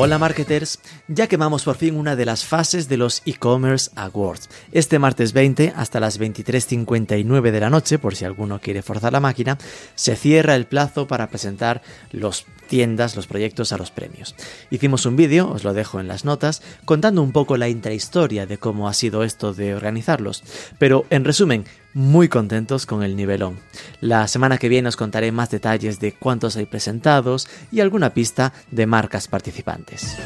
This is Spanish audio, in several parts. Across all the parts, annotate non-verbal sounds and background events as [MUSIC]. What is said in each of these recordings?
Hola marketers, ya quemamos por fin una de las fases de los e-commerce awards. Este martes 20 hasta las 23.59 de la noche, por si alguno quiere forzar la máquina, se cierra el plazo para presentar los tiendas, los proyectos a los premios. Hicimos un vídeo, os lo dejo en las notas, contando un poco la intrahistoria de cómo ha sido esto de organizarlos. Pero en resumen, muy contentos con el nivelón. La semana que viene os contaré más detalles de cuántos hay presentados y alguna pista de marcas participantes.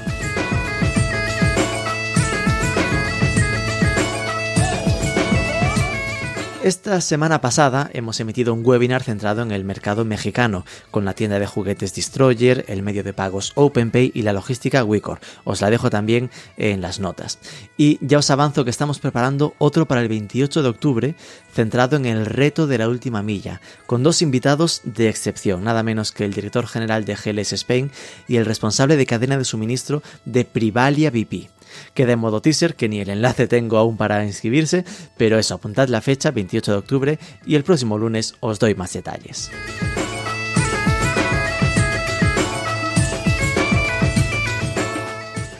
Esta semana pasada hemos emitido un webinar centrado en el mercado mexicano, con la tienda de juguetes Destroyer, el medio de pagos OpenPay y la logística Wicor. Os la dejo también en las notas. Y ya os avanzo que estamos preparando otro para el 28 de octubre, centrado en el reto de la última milla, con dos invitados de excepción, nada menos que el director general de GLS Spain y el responsable de cadena de suministro de Privalia VP. Queda en modo teaser, que ni el enlace tengo aún para inscribirse, pero eso, apuntad la fecha, 28 de octubre, y el próximo lunes os doy más detalles.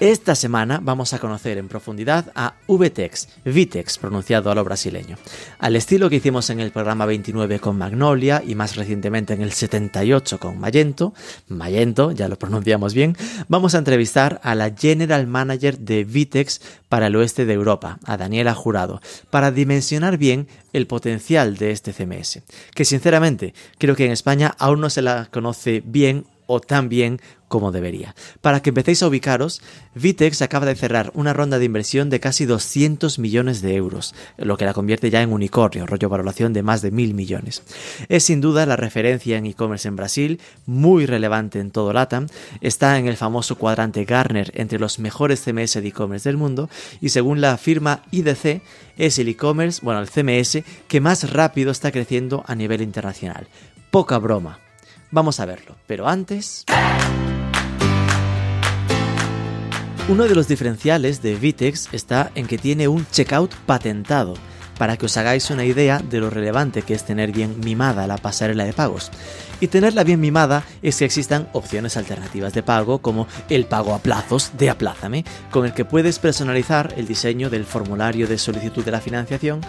Esta semana vamos a conocer en profundidad a VTEX, Vitex pronunciado a lo brasileño. Al estilo que hicimos en el programa 29 con Magnolia y más recientemente en el 78 con Magento, Magento, ya lo pronunciamos bien, vamos a entrevistar a la General Manager de Vitex para el oeste de Europa, a Daniela Jurado, para dimensionar bien el potencial de este CMS, que sinceramente creo que en España aún no se la conoce bien o tan bien como debería. Para que empecéis a ubicaros, Vitex acaba de cerrar una ronda de inversión de casi 200 millones de euros, lo que la convierte ya en unicornio, rollo valoración de más de mil millones. Es sin duda la referencia en e-commerce en Brasil, muy relevante en todo LATAM, está en el famoso cuadrante Garner entre los mejores CMS de e-commerce del mundo y según la firma IDC es el e-commerce, bueno, el CMS que más rápido está creciendo a nivel internacional. Poca broma. Vamos a verlo, pero antes... Uno de los diferenciales de Vitex está en que tiene un checkout patentado, para que os hagáis una idea de lo relevante que es tener bien mimada la pasarela de pagos. Y tenerla bien mimada es que existan opciones alternativas de pago como el pago a plazos de Aplázame, con el que puedes personalizar el diseño del formulario de solicitud de la financiación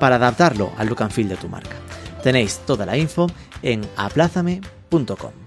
para adaptarlo al look and feel de tu marca. Tenéis toda la info en aplázame.com.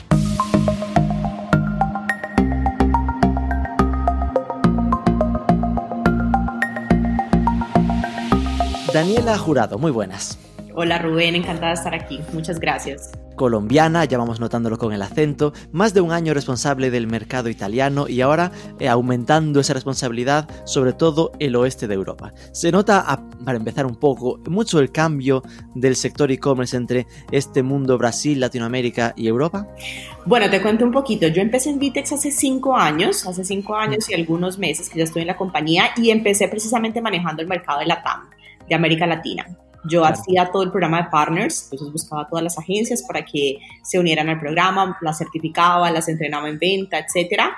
Daniela Jurado, muy buenas. Hola Rubén, encantada de estar aquí. Muchas gracias. Colombiana, ya vamos notándolo con el acento, más de un año responsable del mercado italiano y ahora eh, aumentando esa responsabilidad sobre todo el oeste de Europa. Se nota, para empezar un poco, mucho el cambio del sector e-commerce entre este mundo Brasil, Latinoamérica y Europa. Bueno, te cuento un poquito. Yo empecé en Vitex hace cinco años, hace cinco años y algunos meses que ya estoy en la compañía y empecé precisamente manejando el mercado de la TAM de América Latina. Yo hacía todo el programa de partners, entonces buscaba todas las agencias para que se unieran al programa, las certificaba, las entrenaba en venta, etcétera.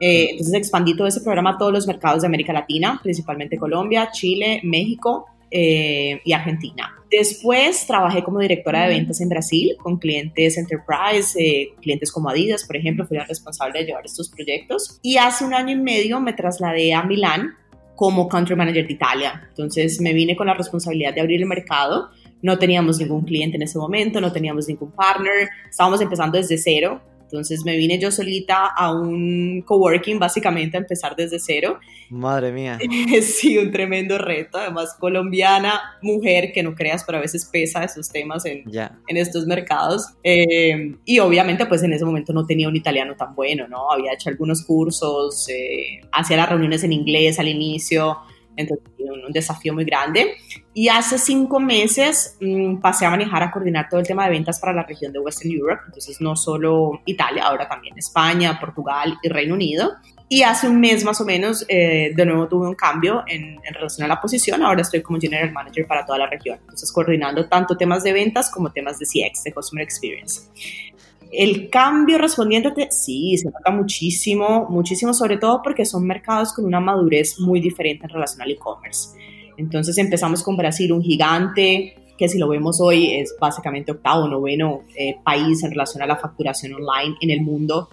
Eh, entonces expandí todo ese programa a todos los mercados de América Latina, principalmente Colombia, Chile, México eh, y Argentina. Después trabajé como directora de ventas en Brasil con clientes enterprise, eh, clientes como Adidas, por ejemplo, fui la responsable de llevar estos proyectos. Y hace un año y medio me trasladé a Milán como country manager de Italia. Entonces me vine con la responsabilidad de abrir el mercado. No teníamos ningún cliente en ese momento, no teníamos ningún partner, estábamos empezando desde cero. Entonces me vine yo solita a un coworking básicamente a empezar desde cero. Madre mía. [LAUGHS] sí, un tremendo reto. Además, colombiana, mujer, que no creas, pero a veces pesa esos temas en, en estos mercados. Eh, y obviamente, pues en ese momento no tenía un italiano tan bueno, ¿no? Había hecho algunos cursos, eh, hacía las reuniones en inglés al inicio entonces, un, desafío muy grande. Y hace cinco meses mm, pasé a manejar, a coordinar todo el tema de ventas para la región de Western Europe. Entonces, no solo Italia, ahora también España, Portugal y Reino Unido. Y hace un mes más o menos, eh, de nuevo tuve un cambio en, en, relación a la posición. Ahora estoy como General Manager para toda la región. Entonces, coordinando tanto temas de ventas como temas de CX, de Customer Experience. El cambio respondiéndote, sí, se nota muchísimo, muchísimo, sobre todo porque son mercados con una madurez muy diferente en relación al e-commerce. Entonces empezamos con Brasil, un gigante, que si lo vemos hoy es básicamente octavo, noveno eh, país en relación a la facturación online en el mundo.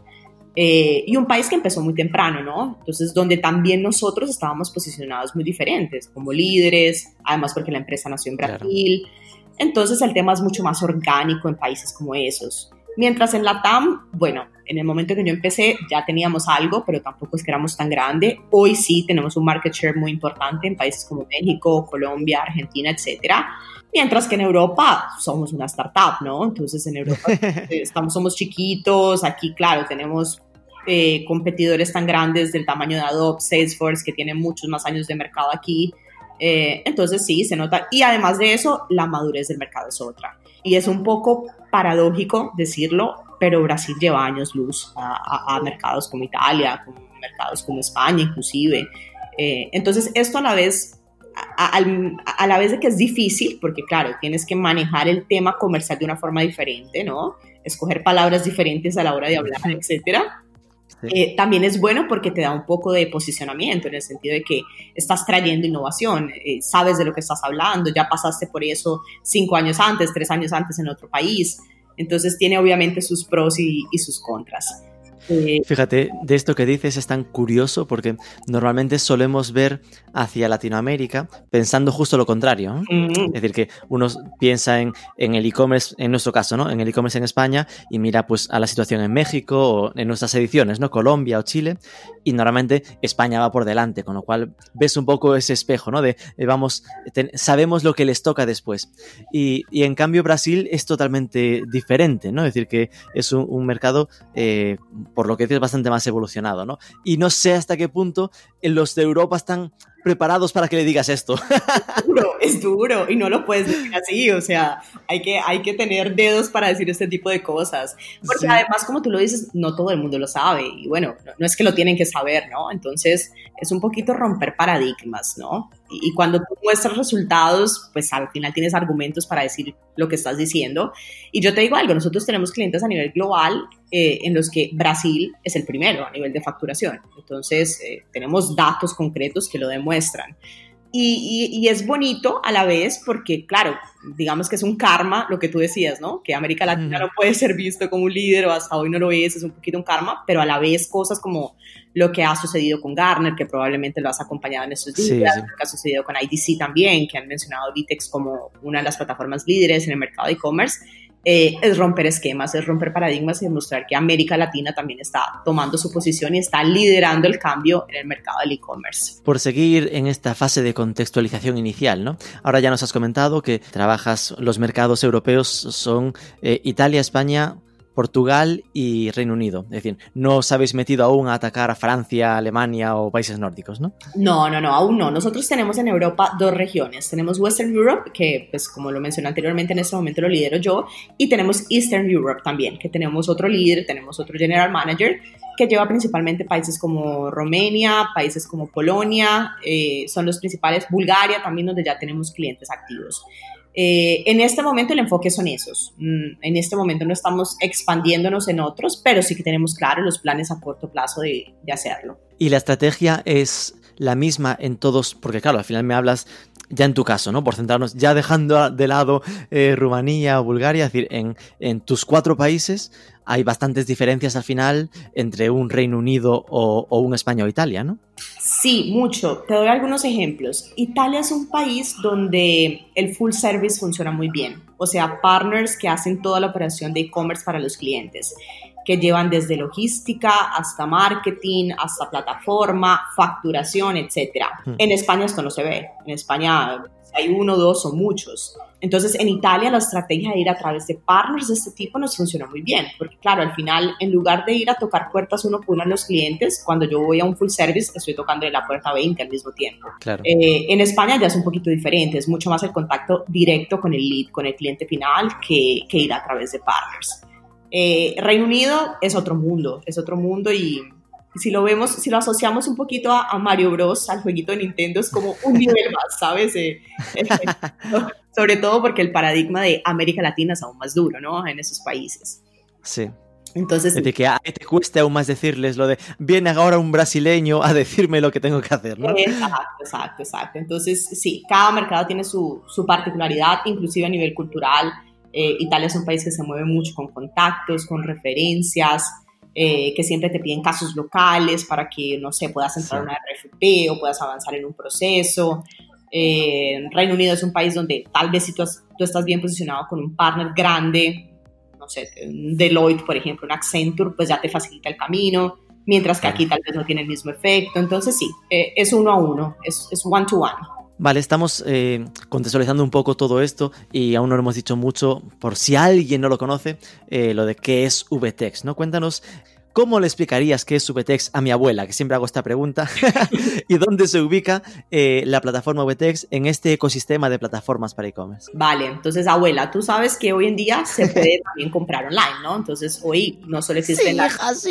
Eh, y un país que empezó muy temprano, ¿no? Entonces, donde también nosotros estábamos posicionados muy diferentes, como líderes, además porque la empresa nació en Brasil. Entonces, el tema es mucho más orgánico en países como esos. Mientras en la TAM, bueno, en el momento que yo empecé ya teníamos algo, pero tampoco es que éramos tan grande. Hoy sí tenemos un market share muy importante en países como México, Colombia, Argentina, etcétera. Mientras que en Europa somos una startup, ¿no? Entonces en Europa [LAUGHS] estamos, somos chiquitos, aquí claro, tenemos eh, competidores tan grandes del tamaño de Adobe, Salesforce, que tienen muchos más años de mercado aquí. Eh, entonces sí, se nota. Y además de eso, la madurez del mercado es otra. Y es un poco paradójico decirlo, pero Brasil lleva años luz a, mercados como Italia, como mercados como España inclusive. Eh, entonces esto a la vez a, la vez de que es difícil, porque claro, tienes que manejar el tema comercial de una forma diferente, ¿no? Escoger palabras diferentes a la hora de hablar, etcétera. Eh, también es bueno porque te da un poco de posicionamiento en el sentido de que estás trayendo innovación, eh, sabes de lo que estás hablando, ya pasaste por eso cinco años antes, tres años antes en otro país. Entonces tiene obviamente sus pros y sus contras. Fíjate, de esto que dices es tan curioso porque normalmente solemos ver hacia Latinoamérica pensando justo lo contrario. Es decir, que uno piensa en, el e-commerce, en nuestro caso, ¿no? En el e-commerce en España y mira pues a la situación en México o en nuestras ediciones, ¿no? Colombia o Chile. Y normalmente España va por delante, con lo cual ves un poco ese espejo, ¿no? De, eh, vamos, sabemos lo que les toca después. Y, en cambio Brasil es totalmente diferente, ¿no? Es decir, que es un, mercado... Eh, por lo que es bastante más evolucionado, ¿no? Y no sé hasta qué punto los de Europa están preparados para que le digas esto. Es [LAUGHS] duro, es duro y no lo puedes decir así, o sea, hay que, hay que tener dedos para decir este tipo de cosas, porque además, como tú lo dices, no todo el mundo lo sabe y bueno, no, es que lo tienen que saber, ¿no? Entonces, es un poquito romper paradigmas, ¿no? Y, cuando tú muestras resultados, pues al final tienes argumentos para decir lo que estás diciendo. Y yo te digo algo, nosotros tenemos clientes a nivel global eh, en los que Brasil es el primero a nivel de facturación. Entonces, eh, tenemos datos concretos que lo demuestran. Y, es bonito a la vez porque, claro, digamos que es un karma, lo que tú decías, ¿no? Que América Latina no puede ser visto como un líder o hasta hoy no lo es, es un poquito un karma, pero a la vez cosas como lo que ha sucedido con Garner, que probablemente lo has acompañado en estos días, lo que ha sucedido con IDC también, que han mencionado Vitex como una de las plataformas líderes en el mercado de e-commerce, eh, es romper esquemas, es romper paradigmas y demostrar que América Latina también está tomando su posición y está liderando el cambio en el mercado del e-commerce. Por seguir en esta fase de contextualización inicial, ¿no? Ahora ya nos has comentado que trabajas, los mercados europeos son eh, Italia, España, Portugal y Reino Unido. Es decir, no os habéis metido aún a atacar a Francia, Alemania o países nórdicos, ¿no? No, no, no, aún no. Nosotros tenemos en Europa dos regiones. Tenemos Western Europe, que pues como lo mencioné anteriormente, en este momento lo lidero yo, y tenemos Eastern Europe también, que tenemos otro líder, tenemos otro general manager que lleva principalmente países como Romania, países como Polonia, eh, son los principales, Bulgaria también, donde ya tenemos clientes activos. Eh, en este momento el enfoque son esos. Mm, en este momento no estamos expandiéndonos en otros, pero sí que tenemos claro los planes a corto plazo de, hacerlo. Y la estrategia es la misma en todos, porque claro, al final me hablas ya en tu caso, ¿no? Por centrarnos, ya dejando de lado eh, Rumanía o Bulgaria, es decir, en, en, tus cuatro países hay bastantes diferencias al final entre un Reino Unido o, o un España o Italia, ¿no? Sí, mucho. Te doy algunos ejemplos. Italia es un país donde el full service funciona muy bien, o sea, partners que hacen toda la operación de e-commerce para los clientes que llevan desde logística hasta marketing, hasta plataforma, facturación, etc. Hmm. En España esto no se ve. En España hay uno, dos o muchos. Entonces, en Italia la estrategia de ir a través de partners de este tipo nos funciona muy bien, porque claro, al final, en lugar de ir a tocar puertas uno por uno a los clientes, cuando yo voy a un full service, estoy tocando la puerta 20 al mismo tiempo. Eh, en España ya es un poquito diferente, es mucho más el contacto directo con el lead, con el cliente final, que, que ir a través de partners. Eh, Reino Unido es otro mundo, es otro mundo y si lo vemos, si lo asociamos un poquito a, Mario Bros, al jueguito de Nintendo, es como un nivel [LAUGHS] más, ¿sabes? Eh, [LAUGHS] eh, sobre todo porque el paradigma de América Latina es aún más duro, ¿no? En esos países. Sí. Entonces, de que te cueste aún más decirles lo de, viene ahora un brasileño a decirme lo que tengo que hacer, ¿no? Exacto, exacto, exacto. Entonces, sí, cada mercado tiene su, su particularidad, inclusive a nivel cultural. Eh, Italia es un país que se mueve mucho con contactos, con referencias, eh, que siempre te piden casos locales para que, no sé, puedas entrar a una RFP o puedas avanzar en un proceso. Eh, Reino Unido es un país donde tal vez si tú, tú estás bien posicionado con un partner grande, no sé, un Deloitte, por ejemplo, un Accenture, pues ya te facilita el camino, mientras que aquí tal vez no tiene el mismo efecto. Entonces sí, eh, es uno a uno, es, es one to one. Vale, estamos eh, contextualizando un poco todo esto y aún no lo hemos dicho mucho, por si alguien no lo conoce, eh, lo de qué es VTEX, ¿no? Cuéntanos ¿Cómo le explicarías qué es VTEX a mi abuela? Que siempre hago esta pregunta. [LAUGHS] ¿Y dónde se ubica eh, la plataforma VTEX en este ecosistema de plataformas para e-commerce? Vale, entonces abuela, tú sabes que hoy en día se puede [LAUGHS] también comprar online, ¿no? Entonces hoy no solo existen las... [LAUGHS]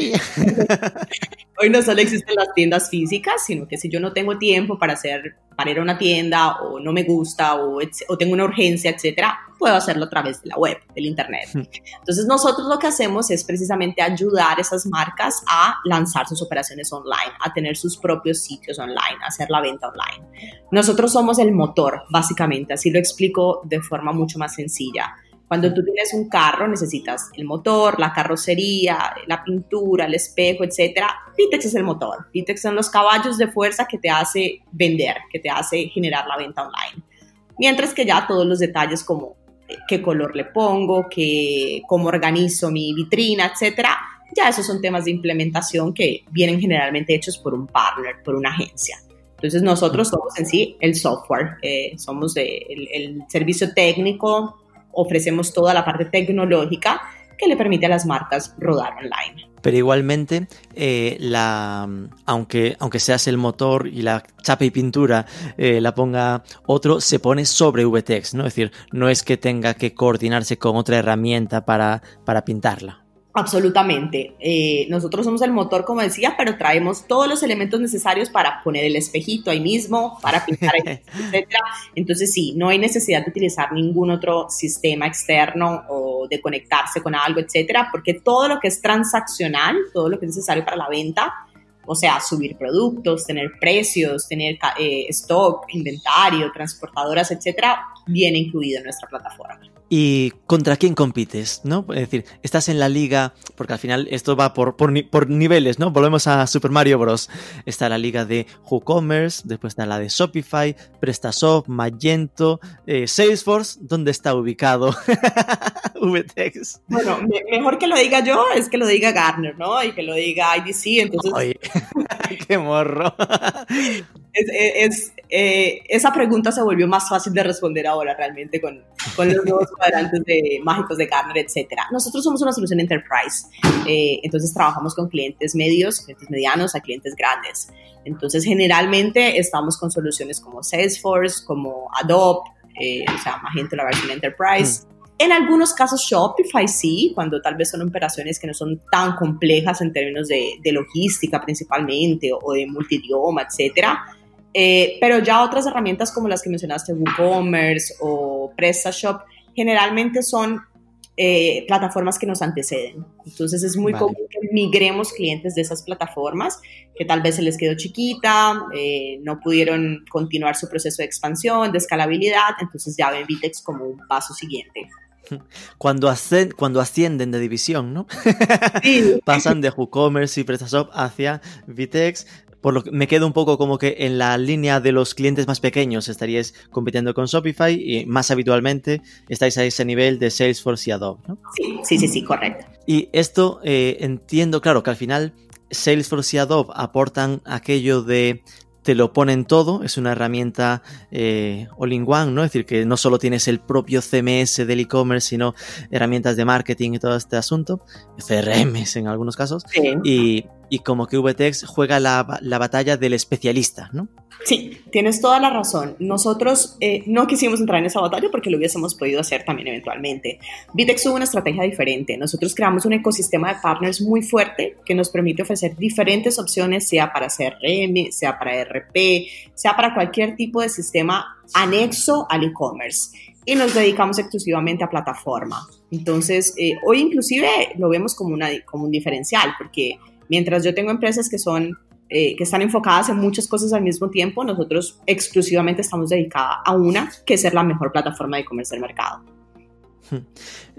hoy no solo existen las tiendas físicas, sino que si yo no tengo tiempo para hacer para ir a una tienda o no me gusta o, o tengo una urgencia, etcétera, puedo hacerlo a través de la web, del internet. Hmm. Entonces nosotros lo que hacemos es precisamente ayudar a esas marcas a lanzar sus operaciones online, a tener sus propios sitios online, a hacer la venta online. Nosotros somos el motor, básicamente, así lo explico de forma mucho más sencilla. Cuando tú tienes un carro, necesitas el motor, la carrocería, la pintura, el espejo, etc. Vitex es el motor. Vitex son los caballos de fuerza que te hace vender, que te hace generar la venta online. Mientras que ya todos los detalles como eh, qué color le pongo, qué, cómo organizo mi vitrina, etc. Ya esos son temas de implementación que vienen generalmente hechos por un partner, por una agencia. Entonces nosotros somos en sí el software, eh, somos el servicio técnico ofrecemos toda la parte tecnológica que le permite a las marcas rodar online. Pero igualmente, eh, la, aunque, aunque seas el motor y la chapa y pintura eh, la ponga otro, se pone sobre VTEX, ¿no? Es decir, no es que tenga que coordinarse con otra herramienta para, para pintarla. Absolutamente. Eh, nosotros somos el motor, como decía, pero traemos todos los elementos necesarios para poner el espejito ahí mismo, para [LAUGHS] pintar, etc. Entonces, sí, no hay necesidad de utilizar ningún otro sistema externo o de conectarse con algo, etcétera, porque todo lo que es transaccional, todo lo que es necesario para la venta, o sea, subir productos, tener precios, tener eh, stock, inventario, transportadoras, etcétera, viene incluido en nuestra plataforma. ¿Y contra quién compites? ¿no? Es decir, estás en la liga, porque al final esto va por, por, niveles, ¿no? Volvemos a Super Mario Bros. Está la liga de WooCommerce, después está la de Shopify, PrestaShop, Magento, eh, Salesforce. ¿Dónde está ubicado [LAUGHS] VTEX? Bueno, mejor que lo diga yo es que lo diga Gartner, ¿no? Y que lo diga IDC, entonces... [LAUGHS] ¡Qué morro! Es, eh, esa pregunta se volvió más fácil de responder ahora realmente con, con los nuevos [LAUGHS] cuadrantes de, mágicos de Gartner, etc. Nosotros somos una solución enterprise, eh, entonces trabajamos con clientes medios, clientes medianos a clientes grandes. Entonces generalmente estamos con soluciones como Salesforce, como Adobe, eh, o sea, Magento, la versión enterprise. Mm. En algunos casos Shopify sí, cuando tal vez son operaciones que no son tan complejas en términos de, de logística principalmente o, o de multidioma, etcétera eh, pero ya otras herramientas como las que mencionaste, WooCommerce o PrestaShop, generalmente son eh, plataformas que nos anteceden. Entonces es muy común que migremos clientes de esas plataformas que tal vez se les quedó chiquita, eh, no pudieron continuar su proceso de expansión, de escalabilidad, entonces ya ven Vitex como un paso siguiente. Cuando, cuando ascienden de división, ¿no? [LAUGHS] Pasan de WooCommerce y PrestaShop hacia Vitex, por lo que me quedo un poco como que en la línea de los clientes más pequeños estaríais compitiendo con Shopify y más habitualmente estáis a ese nivel de Salesforce y Adobe, ¿no? Sí, sí, sí, correcto. Y esto eh, entiendo, claro, que al final Salesforce y Adobe aportan aquello de te lo ponen todo, es una herramienta eh, all-in-one, ¿no? Es decir, que no solo tienes el propio CMS del e-commerce, sino herramientas de marketing y todo este asunto, CRMs en algunos casos, y, y, como que VTEX juega la, la batalla del especialista, ¿no? Sí, tienes toda la razón. Nosotros eh, no quisimos entrar en esa batalla porque lo hubiésemos podido hacer también eventualmente. Vitex tuvo una estrategia diferente. Nosotros creamos un ecosistema de partners muy fuerte que nos permite ofrecer diferentes opciones, sea para CRM, sea para RP, sea para cualquier tipo de sistema anexo al e-commerce. Y nos dedicamos exclusivamente a plataforma. Entonces, eh, hoy inclusive lo vemos como, una, como un diferencial, porque mientras yo tengo empresas que son eh, que están enfocadas en muchas cosas al mismo tiempo, nosotros exclusivamente estamos dedicados a una, que es ser la mejor plataforma de e-commerce del mercado. [LAUGHS]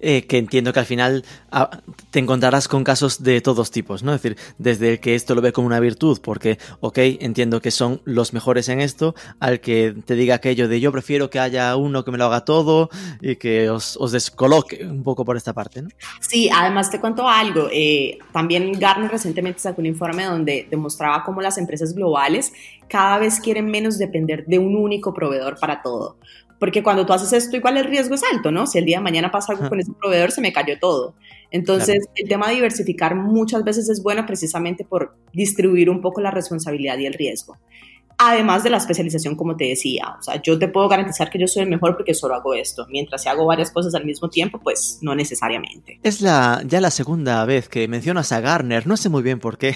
Eh, que entiendo que al final ah, te encontrarás con casos de todos tipos, ¿no? Es decir, desde el que esto lo ve como una virtud, porque, ok, entiendo que son los mejores en esto, al que te diga aquello de yo prefiero que haya uno que me lo haga todo y que os, descoloque un poco por esta parte, ¿no? Sí, además te cuento algo. Eh, también Gartner recientemente sacó un informe donde demostraba cómo las empresas globales cada vez quieren menos depender de un único proveedor para todo. Porque cuando tú haces esto, igual el riesgo es alto, ¿no? Si el día de mañana pasa algo con ese proveedor, se me cayó todo. Entonces, el tema de diversificar muchas veces es bueno precisamente por distribuir un poco la responsabilidad y el riesgo además de la especialización, como te decía. O sea, yo te puedo garantizar que yo soy el mejor porque solo hago esto. Mientras si hago varias cosas al mismo tiempo, pues no necesariamente. Es la, ya la segunda vez que mencionas a Garner, no sé muy bien por qué,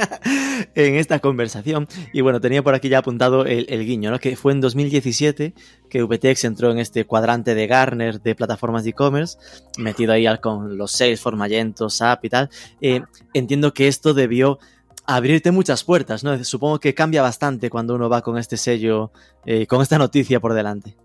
[LAUGHS] en esta conversación. Y bueno, tenía por aquí ya apuntado el, guiño, ¿no? Que fue en 2017 que VTX entró en este cuadrante de Garner de plataformas de e-commerce, metido ahí con los Salesforce, Magento, SAP y tal. Eh, entiendo que esto debió abrirte muchas puertas, ¿no? Supongo que cambia bastante cuando uno va con este sello, eh, con esta noticia por delante.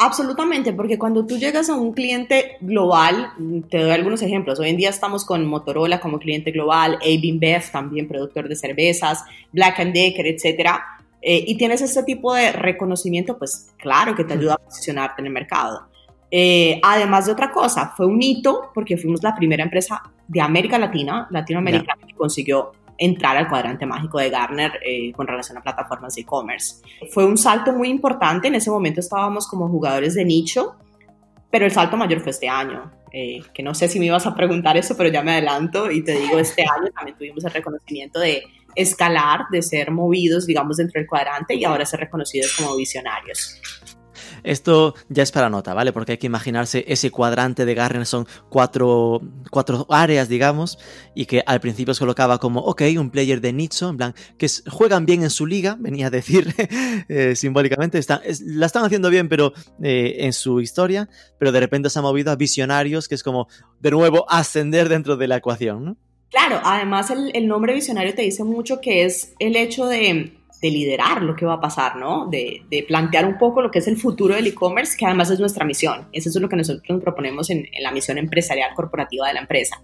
Absolutamente, porque cuando tú llegas a un cliente global, te doy algunos ejemplos. Hoy en día estamos con Motorola como cliente global, AB InBev también productor de cervezas, Black and Decker, etcétera. Eh, y tienes este tipo de reconocimiento, pues claro que te ayuda a posicionarte en el mercado. Eh, además de otra cosa, fue un hito porque fuimos la primera empresa de América Latina, Latinoamericana, que consiguió entrar al cuadrante mágico de Garner eh, con relación a plataformas de e-commerce. Fue un salto muy importante, en ese momento estábamos como jugadores de nicho, pero el salto mayor fue este año, eh, que no sé si me ibas a preguntar eso, pero ya me adelanto y te digo, este año también tuvimos el reconocimiento de escalar, de ser movidos, digamos, dentro del cuadrante y ahora ser reconocidos como visionarios. Esto ya es para nota, ¿vale? Porque hay que imaginarse ese cuadrante de Garner son cuatro, cuatro áreas, digamos, y que al principio se colocaba como, ok, un player de nicho, en plan, que juegan bien en su liga, [LAUGHS] venía a decir [LAUGHS] eh, simbólicamente, la están haciendo bien, pero eh, en su historia, pero de repente se ha movido a visionarios, que es como, de nuevo, ascender dentro de la ecuación, ¿no? Claro, además el nombre visionario te dice mucho que es el hecho de de liderar lo que va a pasar, ¿no? De, plantear un poco lo que es el futuro del e-commerce, que además es nuestra misión. Eso es lo que nosotros nos proponemos en, la misión empresarial corporativa de la empresa.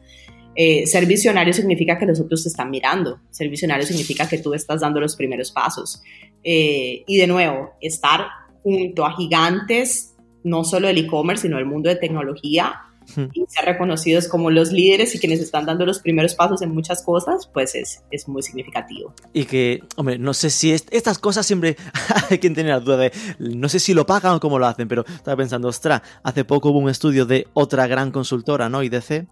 Eh, ser visionario significa que los otros te están mirando. Ser visionario significa que tú estás dando los primeros pasos. Eh, y de nuevo, estar junto a gigantes, no solo del e-commerce, sino del mundo de tecnología, y ser reconocidos como los líderes y quienes están dando los primeros pasos en muchas cosas, pues es, es muy significativo. Y que, hombre, no sé si estas cosas siempre [LAUGHS] hay quien tiene la duda de, no sé si lo pagan o cómo lo hacen, pero estaba pensando, ostras, hace poco hubo un estudio de otra gran consultora, ¿no? IDC,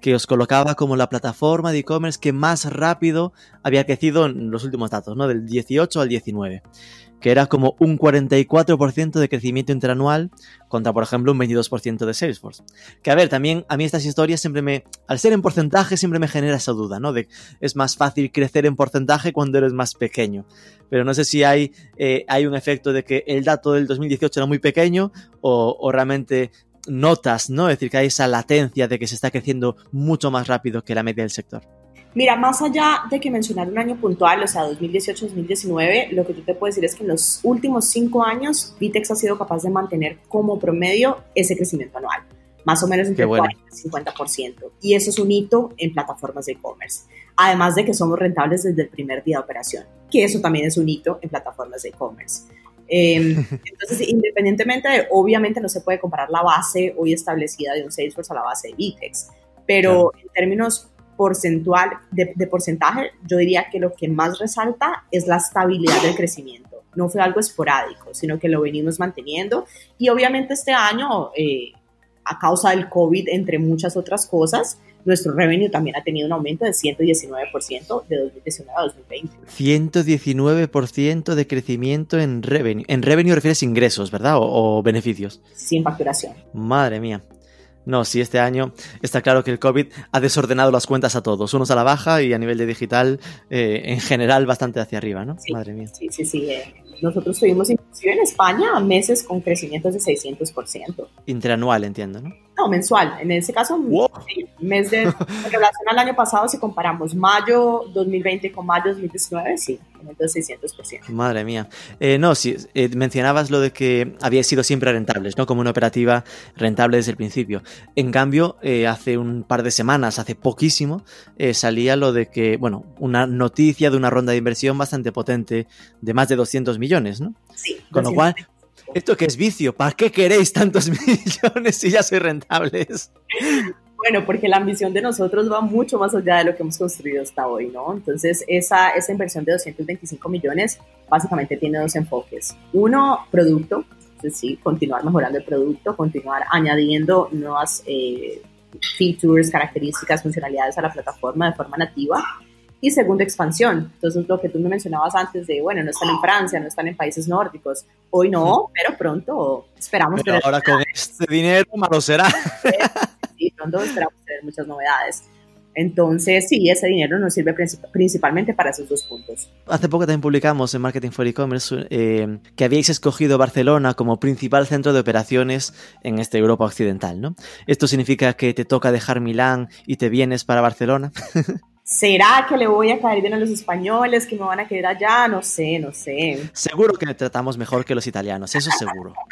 que os colocaba como la plataforma de e-commerce que más rápido había crecido en los últimos datos, ¿no? Del 18 al 19 que era como un 44% de crecimiento interanual contra, por ejemplo, un 22% de Salesforce. Que a ver, también a mí estas historias siempre me, al ser en porcentaje, siempre me genera esa duda, ¿no? De es más fácil crecer en porcentaje cuando eres más pequeño. Pero no sé si hay, eh, hay un efecto de que el dato del 2018 era muy pequeño o, o realmente notas, ¿no? Es decir, que hay esa latencia de que se está creciendo mucho más rápido que la media del sector. Mira, más allá de que mencionar un año puntual, o sea, 2018-2019, lo que tú te puedes decir es que en los últimos cinco años, Vitex ha sido capaz de mantener como promedio ese crecimiento anual, más o menos entre 40 y 50%. Y eso es un hito en plataformas de e-commerce. Además de que somos rentables desde el primer día de operación, que eso también es un hito en plataformas de e-commerce. Em, [LAUGHS] entonces, independientemente de, obviamente no se puede comparar la base hoy establecida de un Salesforce a la base de Vitex, pero en términos porcentual, de, porcentaje, yo diría que lo que más resalta es la estabilidad del crecimiento. No fue algo esporádico, sino que lo venimos manteniendo. Y obviamente este año, eh, a causa del COVID, entre muchas otras cosas, nuestro revenue también ha tenido un aumento de 119% de 2019 a 2020. 119% de crecimiento en revenue. En revenue refieres ingresos, ¿verdad? O, o beneficios. Sin facturación. Madre mía. No, sí, este año está claro que el COVID ha desordenado las cuentas a todos, unos a la baja y a nivel de digital eh, en general bastante hacia arriba, ¿no? Madre mía. Sí, sí, sí. Eh, nosotros tuvimos inclusive en España meses con crecimientos de 600%. Interanual, entiendo, ¿no? No, mensual. En ese caso, sí, mes de, en relación al año pasado, si comparamos mayo 2020 con mayo 2019, sí, aumento de 600%. Madre mía. Eh, no, sí, eh, mencionabas lo de que había sido siempre rentables, ¿no? Como una operativa rentable desde el principio. En cambio, eh, hace un par de semanas, hace poquísimo, salía lo de que, bueno, una noticia de una ronda de inversión bastante potente de más de 200 millones, ¿no? Sí. Con lo cual, esto que es vicio, ¿para qué queréis tantos [LAUGHS] millones si ya sois rentables? Bueno, porque la ambición de nosotros va mucho más allá de lo que hemos construido hasta hoy, ¿no? Entonces, esa, esa inversión de 225 millones básicamente tiene dos enfoques. Uno, producto, es decir, continuar mejorando el producto, continuar añadiendo nuevas eh, features, características, funcionalidades a la plataforma de forma nativa y segundo, expansión. Entonces, lo que tú me mencionabas antes de, bueno, no están en Francia, no están en países nórdicos. Hoy no, pero pronto esperamos pero Ahora con este dinero, malo será. [LAUGHS] Sí, pronto esperamos tener muchas novedades. Entonces, sí, ese dinero nos sirve principalmente para esos dos puntos. Hace poco también publicamos en Marketing for E-Commerce eh, que habíais escogido Barcelona como principal centro de operaciones en esta Europa occidental, ¿no? ¿Esto significa que te toca dejar Milán y te vienes para Barcelona? [LAUGHS] ¿Será que le voy a caer bien a los españoles que me van a quedar allá? No sé, no sé. Seguro que le tratamos mejor que los italianos, eso seguro. [LAUGHS]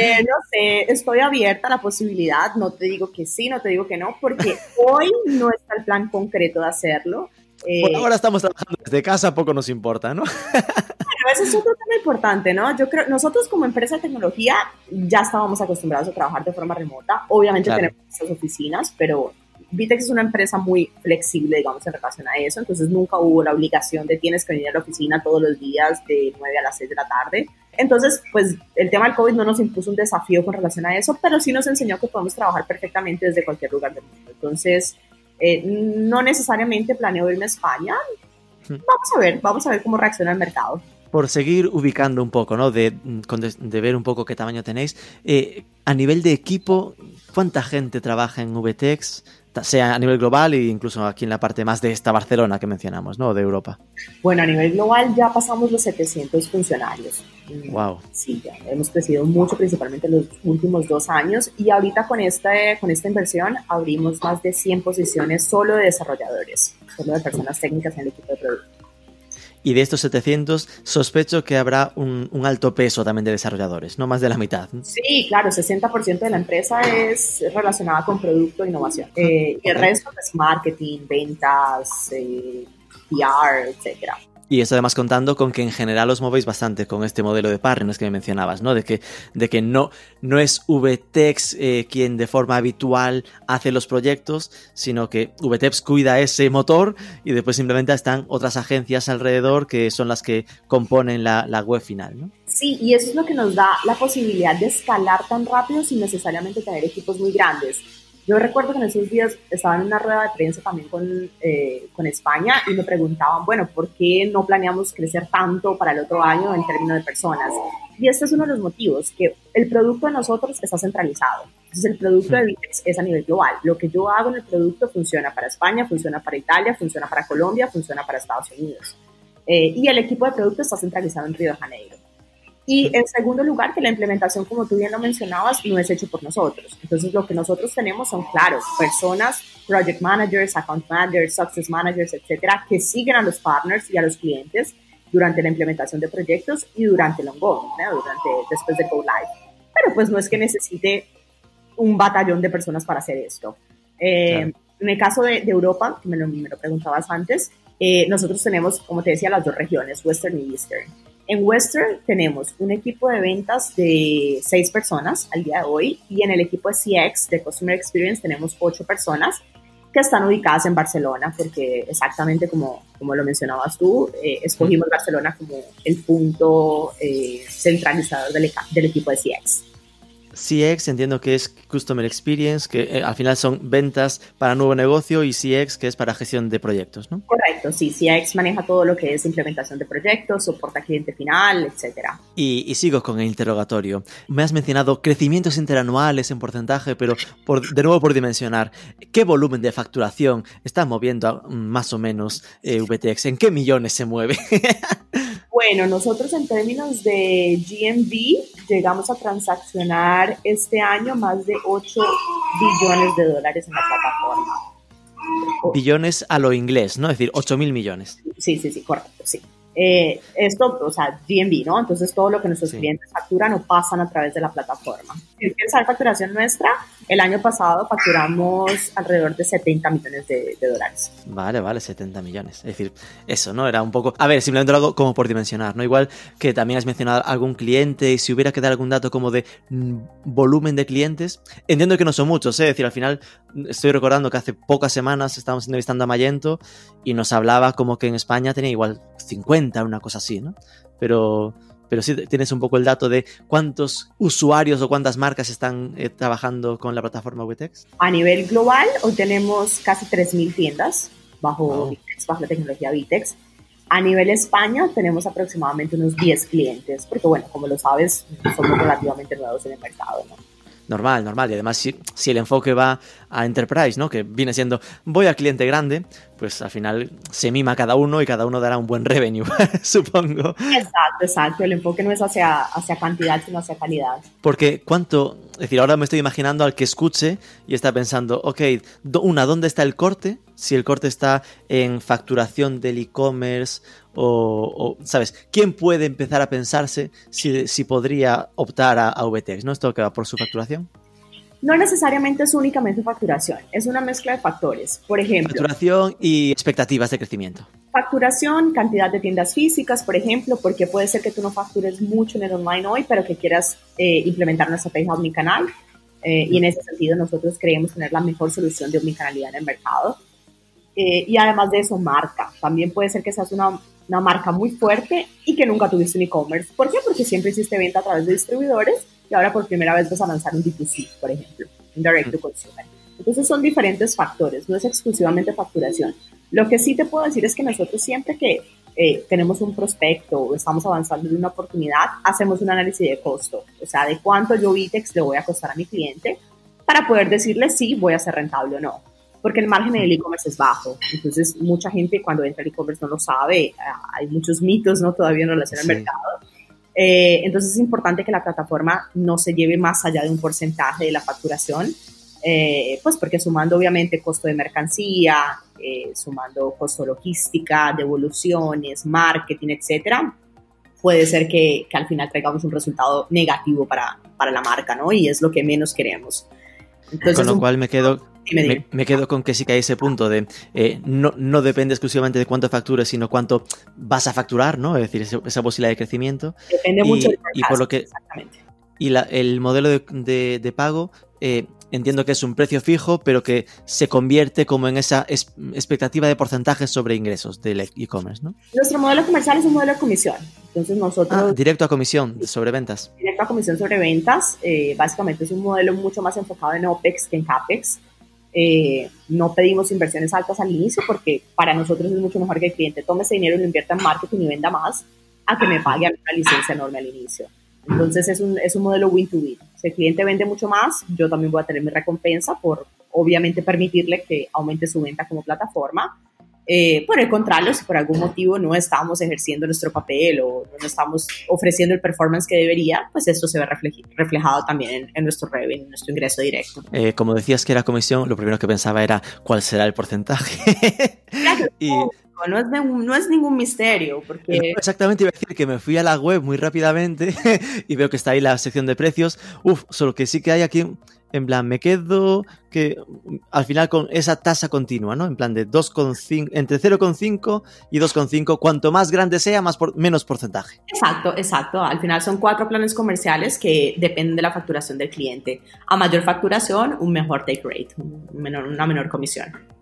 Eh, no sé, estoy abierta a la posibilidad, no te digo que sí, no te digo que no, porque [LAUGHS] hoy no está el plan concreto de hacerlo. Eh, Por ahora estamos trabajando desde casa, poco nos importa, ¿no? [LAUGHS] Pero eso es otro tema importante, ¿no? Yo creo, nosotros como empresa de tecnología ya estábamos acostumbrados a trabajar de forma remota. Obviamente tenemos esas oficinas, pero Vitex es una empresa muy flexible, digamos, en relación a eso, entonces nunca hubo la obligación de tienes que venir a la oficina todos los días de 9 a las 6 de la tarde. Entonces, pues el tema del COVID no nos impuso un desafío con relación a eso, pero sí nos enseñó que podemos trabajar perfectamente desde cualquier lugar del mundo. Entonces, eh, no necesariamente planeo irme a España. Vamos a ver, vamos a ver cómo reacciona el mercado por seguir ubicando un poco, ¿no? De, de, ver un poco qué tamaño tenéis. Eh, a nivel de equipo, ¿cuánta gente trabaja en VTEX? Sea a nivel global e incluso aquí en la parte más de esta Barcelona que mencionamos, ¿no? De Europa. Bueno, a nivel global ya pasamos los 700 funcionarios. Wow. Sí, ya hemos crecido mucho, principalmente en los últimos dos años y ahorita con esta, con esta inversión abrimos más de 100 posiciones solo de desarrolladores, solo de personas técnicas en el equipo de producto. Y de estos 700, sospecho que habrá un, alto peso también de desarrolladores, no más de la mitad. Sí, claro, 60% de la empresa es relacionada con producto e innovación. Eh, y el resto es marketing, ventas, eh, PR, etcétera. Y eso además contando con que en general os movéis bastante con este modelo de partners que me mencionabas, ¿no? De que, de que no, no es VTEX eh, quien de forma habitual hace los proyectos, sino que VTEX cuida ese motor y después simplemente están otras agencias alrededor que son las que componen la, la web final, ¿no? Sí, y eso es lo que nos da la posibilidad de escalar tan rápido sin necesariamente tener equipos muy grandes yo recuerdo que en esos días estaba en una rueda de prensa también con, eh, con España y me preguntaban, bueno, ¿por qué no planeamos crecer tanto para el otro año en términos de personas? Y este es uno de los motivos, que el producto de nosotros está centralizado. Entonces el producto de Vitex es a nivel global. Lo que yo hago en el producto funciona para España, funciona para Italia, funciona para Colombia, funciona para Estados Unidos. Eh, y el equipo de producto está centralizado en Río de Janeiro. Y en segundo lugar, que la implementación, como tú bien lo mencionabas, no es hecho por nosotros. Entonces, lo que nosotros tenemos son, claro, personas, project managers, account managers, success managers, etcétera, que siguen a los partners y a los clientes durante la implementación de proyectos y durante el onboarding, durante, después de Go Live. Pero pues no es que necesite un batallón de personas para hacer esto. Eh, en el caso de, Europa, que me lo, me lo preguntabas antes, eh, nosotros tenemos, como te decía, las dos regiones, Western y Eastern. En Western tenemos un equipo de ventas de seis personas al día de hoy y en el equipo de CX, de Customer Experience, tenemos ocho personas que están ubicadas en Barcelona, porque exactamente como, como lo mencionabas tú, eh, escogimos Barcelona como el punto eh, centralizador del, del equipo de CX. CX entiendo que es Customer Experience, que eh, al final son ventas para nuevo negocio y CX que es para gestión de proyectos, ¿no? Correcto, sí, CX maneja todo lo que es implementación de proyectos, soporta cliente final, etcétera. Y, sigo con el interrogatorio. Me has mencionado crecimientos interanuales en porcentaje, pero por, de nuevo por dimensionar, ¿qué volumen de facturación está moviendo más o menos eh, VTX? ¿En qué millones se mueve? [LAUGHS] Bueno, nosotros en términos de GMV llegamos a transaccionar este año más de 8 billones de dólares en la plataforma. Billones a lo inglés, ¿no? Es decir, 8 mil millones. Sí, sí, sí, correcto, sí. Eh, esto, o sea, GMV, ¿no? Entonces todo lo que nuestros clientes facturan o pasan a través de la plataforma. Si quieres saber facturación nuestra, el año pasado facturamos alrededor de 70 millones de, dólares. Vale, vale, 70 millones. Es decir, eso, ¿no? Era un poco... A ver, simplemente lo hago como por dimensionar, ¿no? Igual que también has mencionado algún cliente y si hubiera que dar algún dato como de mm, volumen de clientes, entiendo que no son muchos, ¿eh? Es decir, al final estoy recordando que hace pocas semanas estábamos entrevistando a Mayento y nos hablaba como que en España tenía igual 50, una cosa así, ¿no? Pero, pero sí tienes un poco el dato de cuántos usuarios o cuántas marcas están eh, trabajando con la plataforma Witex. A nivel global, hoy tenemos casi 3.000 tiendas bajo, bajo la tecnología Vitex. A nivel España tenemos aproximadamente unos 10 clientes, porque bueno, como lo sabes, somos relativamente nuevos en el mercado, ¿no? Normal, normal. Y además, si, si, el enfoque va a enterprise, ¿no? Que viene siendo voy al cliente grande, pues al final se mima cada uno y cada uno dará un buen revenue, [LAUGHS] supongo. Exacto, exacto. El enfoque no es hacia, hacia cantidad, sino hacia calidad. Porque cuánto, es decir, ahora me estoy imaginando al que escuche y está pensando, ok, una, ¿dónde está el corte? Si el corte está en facturación del e-commerce o, ¿sabes? ¿Quién puede empezar a pensarse si, si podría optar a, a VTX? ¿No? Esto que va por su facturación. No necesariamente es únicamente facturación, es una mezcla de factores. Por ejemplo, facturación y expectativas de crecimiento. Facturación, cantidad de tiendas físicas, por ejemplo, porque puede ser que tú no factures mucho en el online hoy, pero que quieras eh, implementar una estrategia omnicanal. Eh, y en ese sentido nosotros creemos tener la mejor solución de omnicanalidad en el mercado. Eh, y además de eso, marca. También puede ser que seas una, una marca muy fuerte y que nunca tuviste un e-commerce. ¿Por qué? Porque siempre hiciste venta a través de distribuidores y ahora por primera vez vas a lanzar un D2C, por ejemplo, un Direct to Consumer. Entonces son diferentes factores, no es exclusivamente facturación. Lo que sí te puedo decir es que nosotros siempre que eh, tenemos un prospecto o estamos avanzando en una oportunidad, hacemos un análisis de costo, o sea, de cuánto yo Vitex le voy a costar a mi cliente para poder decirle si voy a ser rentable o no. Porque el margen del e-commerce es bajo. Entonces, mucha gente cuando entra al e-commerce no lo sabe. Hay muchos mitos, ¿no? Todavía en relación al mercado. Eh, entonces es importante que la plataforma no se lleve más allá de un porcentaje de la facturación, eh, pues porque sumando obviamente costo de mercancía, eh, sumando costo logística, devoluciones, marketing, etcétera, puede ser que, que, al final traigamos un resultado negativo para, para la marca, ¿no? Y es lo que menos queremos. Entonces, Con lo cual me quedo me, quedo con que sí que hay ese punto de eh, no, no, depende exclusivamente de cuánto factures, sino cuánto vas a facturar, ¿no? Es decir, esa, posibilidad de crecimiento. Depende mucho del y por lo que Y el modelo de, de, pago, eh, entiendo que es un precio fijo, pero que se convierte como en esa expectativa de porcentajes sobre ingresos del e-commerce, ¿no? Nuestro modelo comercial es un modelo de comisión. Entonces nosotros... Ah, directo a comisión, sobre ventas. Directo a comisión sobre ventas. Eh, básicamente es un modelo mucho más enfocado en OPEX que en CAPEX. Eh, no pedimos inversiones altas al inicio porque para nosotros es mucho mejor que el cliente tome ese dinero y lo invierta en marketing y venda más a que me pague una licencia enorme al inicio. Entonces es un, es un modelo win-to-win. Si el cliente vende mucho más, yo también voy a tener mi recompensa por obviamente permitirle que aumente su venta como plataforma eh, por el contrario, si por algún motivo no estamos ejerciendo nuestro papel o no estamos ofreciendo el performance que debería, pues esto se ve reflejado también en, nuestro revenue, en nuestro ingreso directo. Eh, como decías que era comisión, lo primero que pensaba era cuál será el porcentaje. Claro, [LAUGHS] no, es no, es ningún misterio. Porque... Exactamente, iba a decir que me fui a la web muy rápidamente [LAUGHS] y veo que está ahí la sección de precios. Uf, solo que sí que hay aquí en plan, me quedo que al final con esa tasa continua, ¿no? En plan de 2,5, entre 0,5 y 2,5, cuanto más grande sea, más menos porcentaje. Exacto, exacto. Al final son cuatro planes comerciales que dependen de la facturación del cliente. A mayor facturación, un mejor take rate, una menor comisión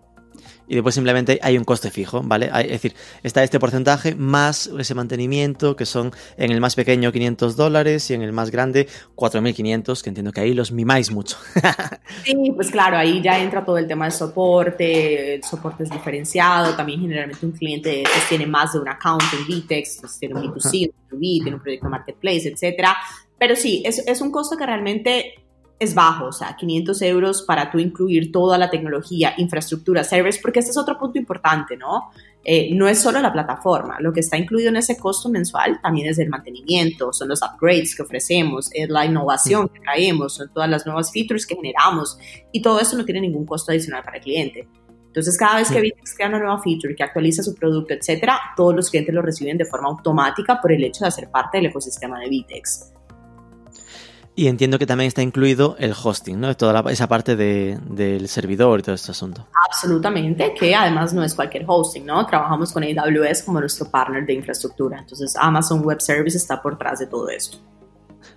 y después simplemente hay un coste fijo, ¿vale? es decir, está este porcentaje más ese mantenimiento, que son en el más pequeño 500 dólares y en el más grande 4.500, que entiendo que ahí los mimáis mucho. [LAUGHS] sí, pues claro, ahí ya entra todo el tema de soporte, el soporte es diferenciado, también generalmente un cliente pues, tiene más de un account en Vitex, pues, tiene un B2C, un B2B, tiene un proyecto marketplace, etcétera. Pero sí, es, es un costo que realmente es bajo, o sea, 500 euros para tú incluir toda la tecnología, infraestructura, servers, porque este es otro punto importante, ¿no? Eh, no es solo la plataforma, lo que está incluido en ese costo mensual también es el mantenimiento, son los upgrades que ofrecemos, es la innovación que traemos, son todas las nuevas features que generamos y todo eso no tiene ningún costo adicional para el cliente. Entonces, cada vez que Vitex crea una nueva feature, que actualiza su producto, etcétera, todos los clientes lo reciben de forma automática por el hecho de ser parte del ecosistema de Vitex. Y entiendo que también está incluido el hosting, ¿no? Toda esa parte del servidor y todo este asunto. Absolutamente, que además no es cualquier hosting, ¿no? Trabajamos con AWS como nuestro partner de infraestructura. Entonces, Amazon Web Service está por detrás de todo esto.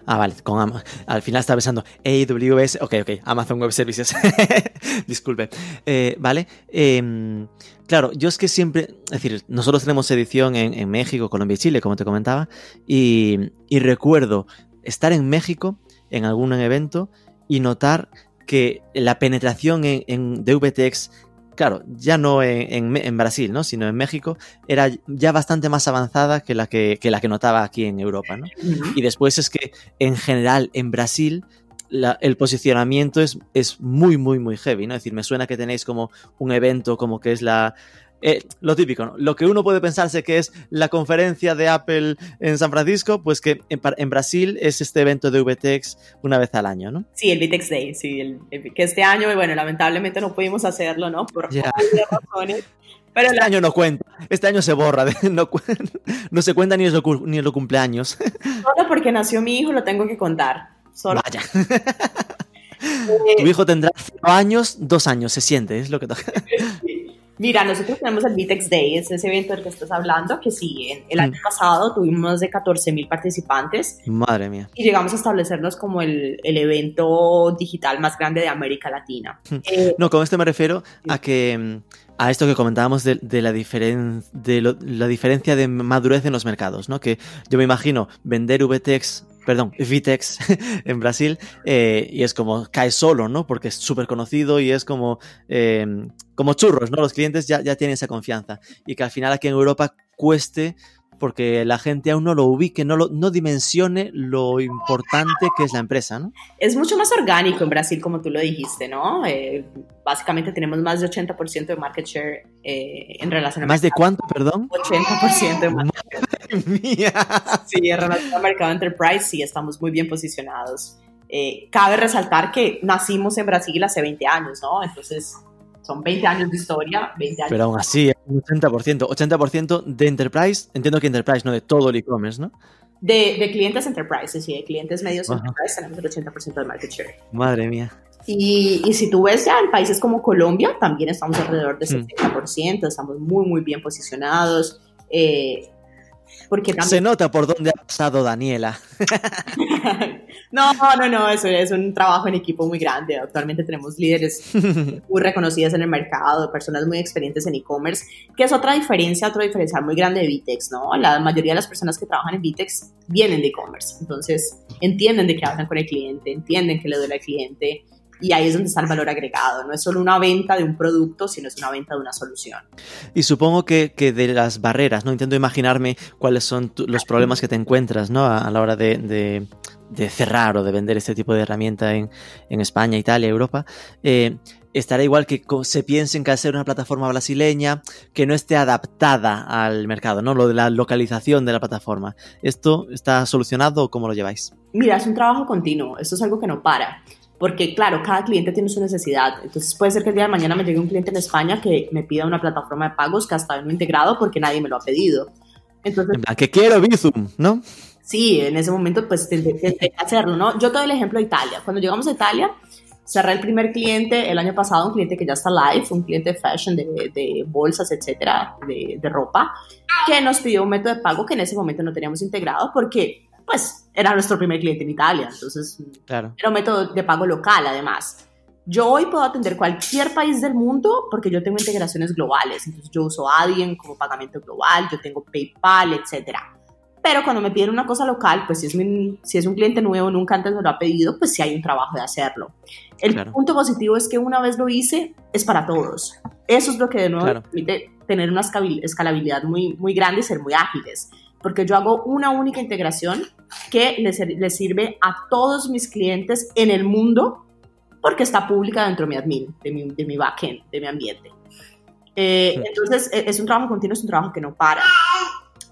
Ah, vale, con Amazon. Al final estaba pensando AWS, ok, ok, Amazon Web Services. [LAUGHS] Disculpe. Eh, vale. Em, claro, yo es que siempre, es decir, nosotros tenemos edición en, México, Colombia y Chile, como te comentaba, y, y recuerdo estar en México en algún evento y notar que la penetración en, de VTX, claro, ya no en, Brasil, ¿no? sino en México, era ya bastante más avanzada que la que, la que notaba aquí en Europa. ¿no? Y después es que en general en Brasil el posicionamiento es, es muy, muy, muy heavy, ¿no? Es decir, me suena que tenéis como un evento como que es la, eh, lo típico, ¿no? Lo que uno puede pensarse que es la conferencia de Apple en San Francisco, pues que en, Brasil es este evento de VTEX una vez al año, ¿no? Sí, el VTEX Day, sí, que este año, bueno, lamentablemente no pudimos hacerlo, ¿no? Por [LAUGHS] razones. Pero este año no cuenta, este año se borra, no, no se cuenta ni los, ni los cumpleaños. Solo porque nació mi hijo lo tengo que contar. Solo. Vaya. tu hijo tendrá años, dos años, se siente, es lo que toca. Mira, nosotros tenemos el Vitex Day, es ese evento del que estás hablando, que sí, el año mm. pasado tuvimos más de 14 mil participantes. Madre mía. Y llegamos a establecernos como el, el evento digital más grande de América Latina. Mm. Eh, no, con esto me refiero a que mm, a esto que comentábamos de, de la, de la diferencia de madurez en los mercados, ¿no? Que yo me imagino vender VTX perdón, Vitex [LAUGHS] en Brasil, eh, y es como cae solo, ¿no? Porque es súper conocido y es como, eh, como churros, ¿no? Los clientes ya, ya tienen esa confianza. Y que al final aquí en Europa cueste porque la gente aún no lo ubique, no, lo, no dimensione lo importante que es la empresa, ¿no? Es mucho más orgánico en Brasil, como tú lo dijiste, ¿no? Eh, básicamente tenemos más de 80% de market share en relación a... ¿Más de cuánto, perdón? 80% de market share. mía. Sí, en relación al mercado enterprise sí estamos muy bien posicionados. Eh, cabe resaltar que nacimos en Brasil hace 20 años, ¿no? Entonces son 20 años de historia, 20 años. Pero aún así, un 80%, 80% de enterprise, entiendo que enterprise, no de todo el e-commerce, ¿no? De, de, clientes enterprise, sí, de clientes medios enterprise tenemos el 80% de market share. Madre mía. Y, y, si tú ves ya en países como Colombia, también estamos alrededor del 60%, hmm. estamos muy, muy bien posicionados. Eh, se nota por dónde ha pasado Daniela. [LAUGHS] no, no, no, eso es un trabajo en equipo muy grande. Actualmente tenemos líderes [LAUGHS] muy reconocidas en el mercado, personas muy experientes en e-commerce, que es otra diferencia, otro diferencial muy grande de Vitex, ¿no? La mayoría de las personas que trabajan en Vitex vienen de e-commerce, entonces entienden de qué hablan con el cliente, entienden qué le duele al cliente, y ahí es donde está el valor agregado. No es solo una venta de un producto, sino es una venta de una solución. Y supongo que, que de las barreras, ¿no? Intento imaginarme cuáles son los problemas que te encuentras, ¿no? A, la hora de, de, cerrar o de vender este tipo de herramienta en, en España, Italia, Europa. Eh, estará igual que se piensen que al ser una plataforma brasileña que no esté adaptada al mercado, ¿no? Lo de la localización de la plataforma. ¿Esto está solucionado o cómo lo lleváis? Mira, es un trabajo continuo, esto es algo que no para porque claro, cada cliente tiene su necesidad. Entonces puede ser que el día de mañana me llegue un cliente en España que me pida una plataforma de pagos que hasta no integrado porque nadie me lo ha pedido. Entonces, en que quiero Bizum, ¿no? Sí, en ese momento pues tendré que hacerlo, ¿no? Yo te doy el ejemplo de Italia. Cuando llegamos a Italia, cerré el primer cliente el año pasado, un cliente que ya está live, un cliente de fashion, de, de bolsas, etcétera, de, de ropa, que nos pidió un método de pago que en ese momento no teníamos integrado porque pues era nuestro primer cliente en Italia, entonces claro. era un método de pago local además. Yo hoy puedo atender cualquier país del mundo porque yo tengo integraciones globales, entonces yo uso Adyen como pagamento global, yo tengo PayPal, etc. Pero cuando me piden una cosa local, pues si es, un, si es un cliente nuevo, nunca antes me lo ha pedido, pues sí hay un trabajo de hacerlo. El punto positivo es que una vez lo hice, es para todos. Eso es lo que de nuevo permite tener una escalabilidad muy, muy grande y ser muy ágiles porque yo hago una única integración que les, sirve a todos mis clientes en el mundo porque está pública dentro de mi admin, de mi, de mi backend, de mi ambiente. Eh, entonces, e, es un trabajo continuo, es un trabajo que no para.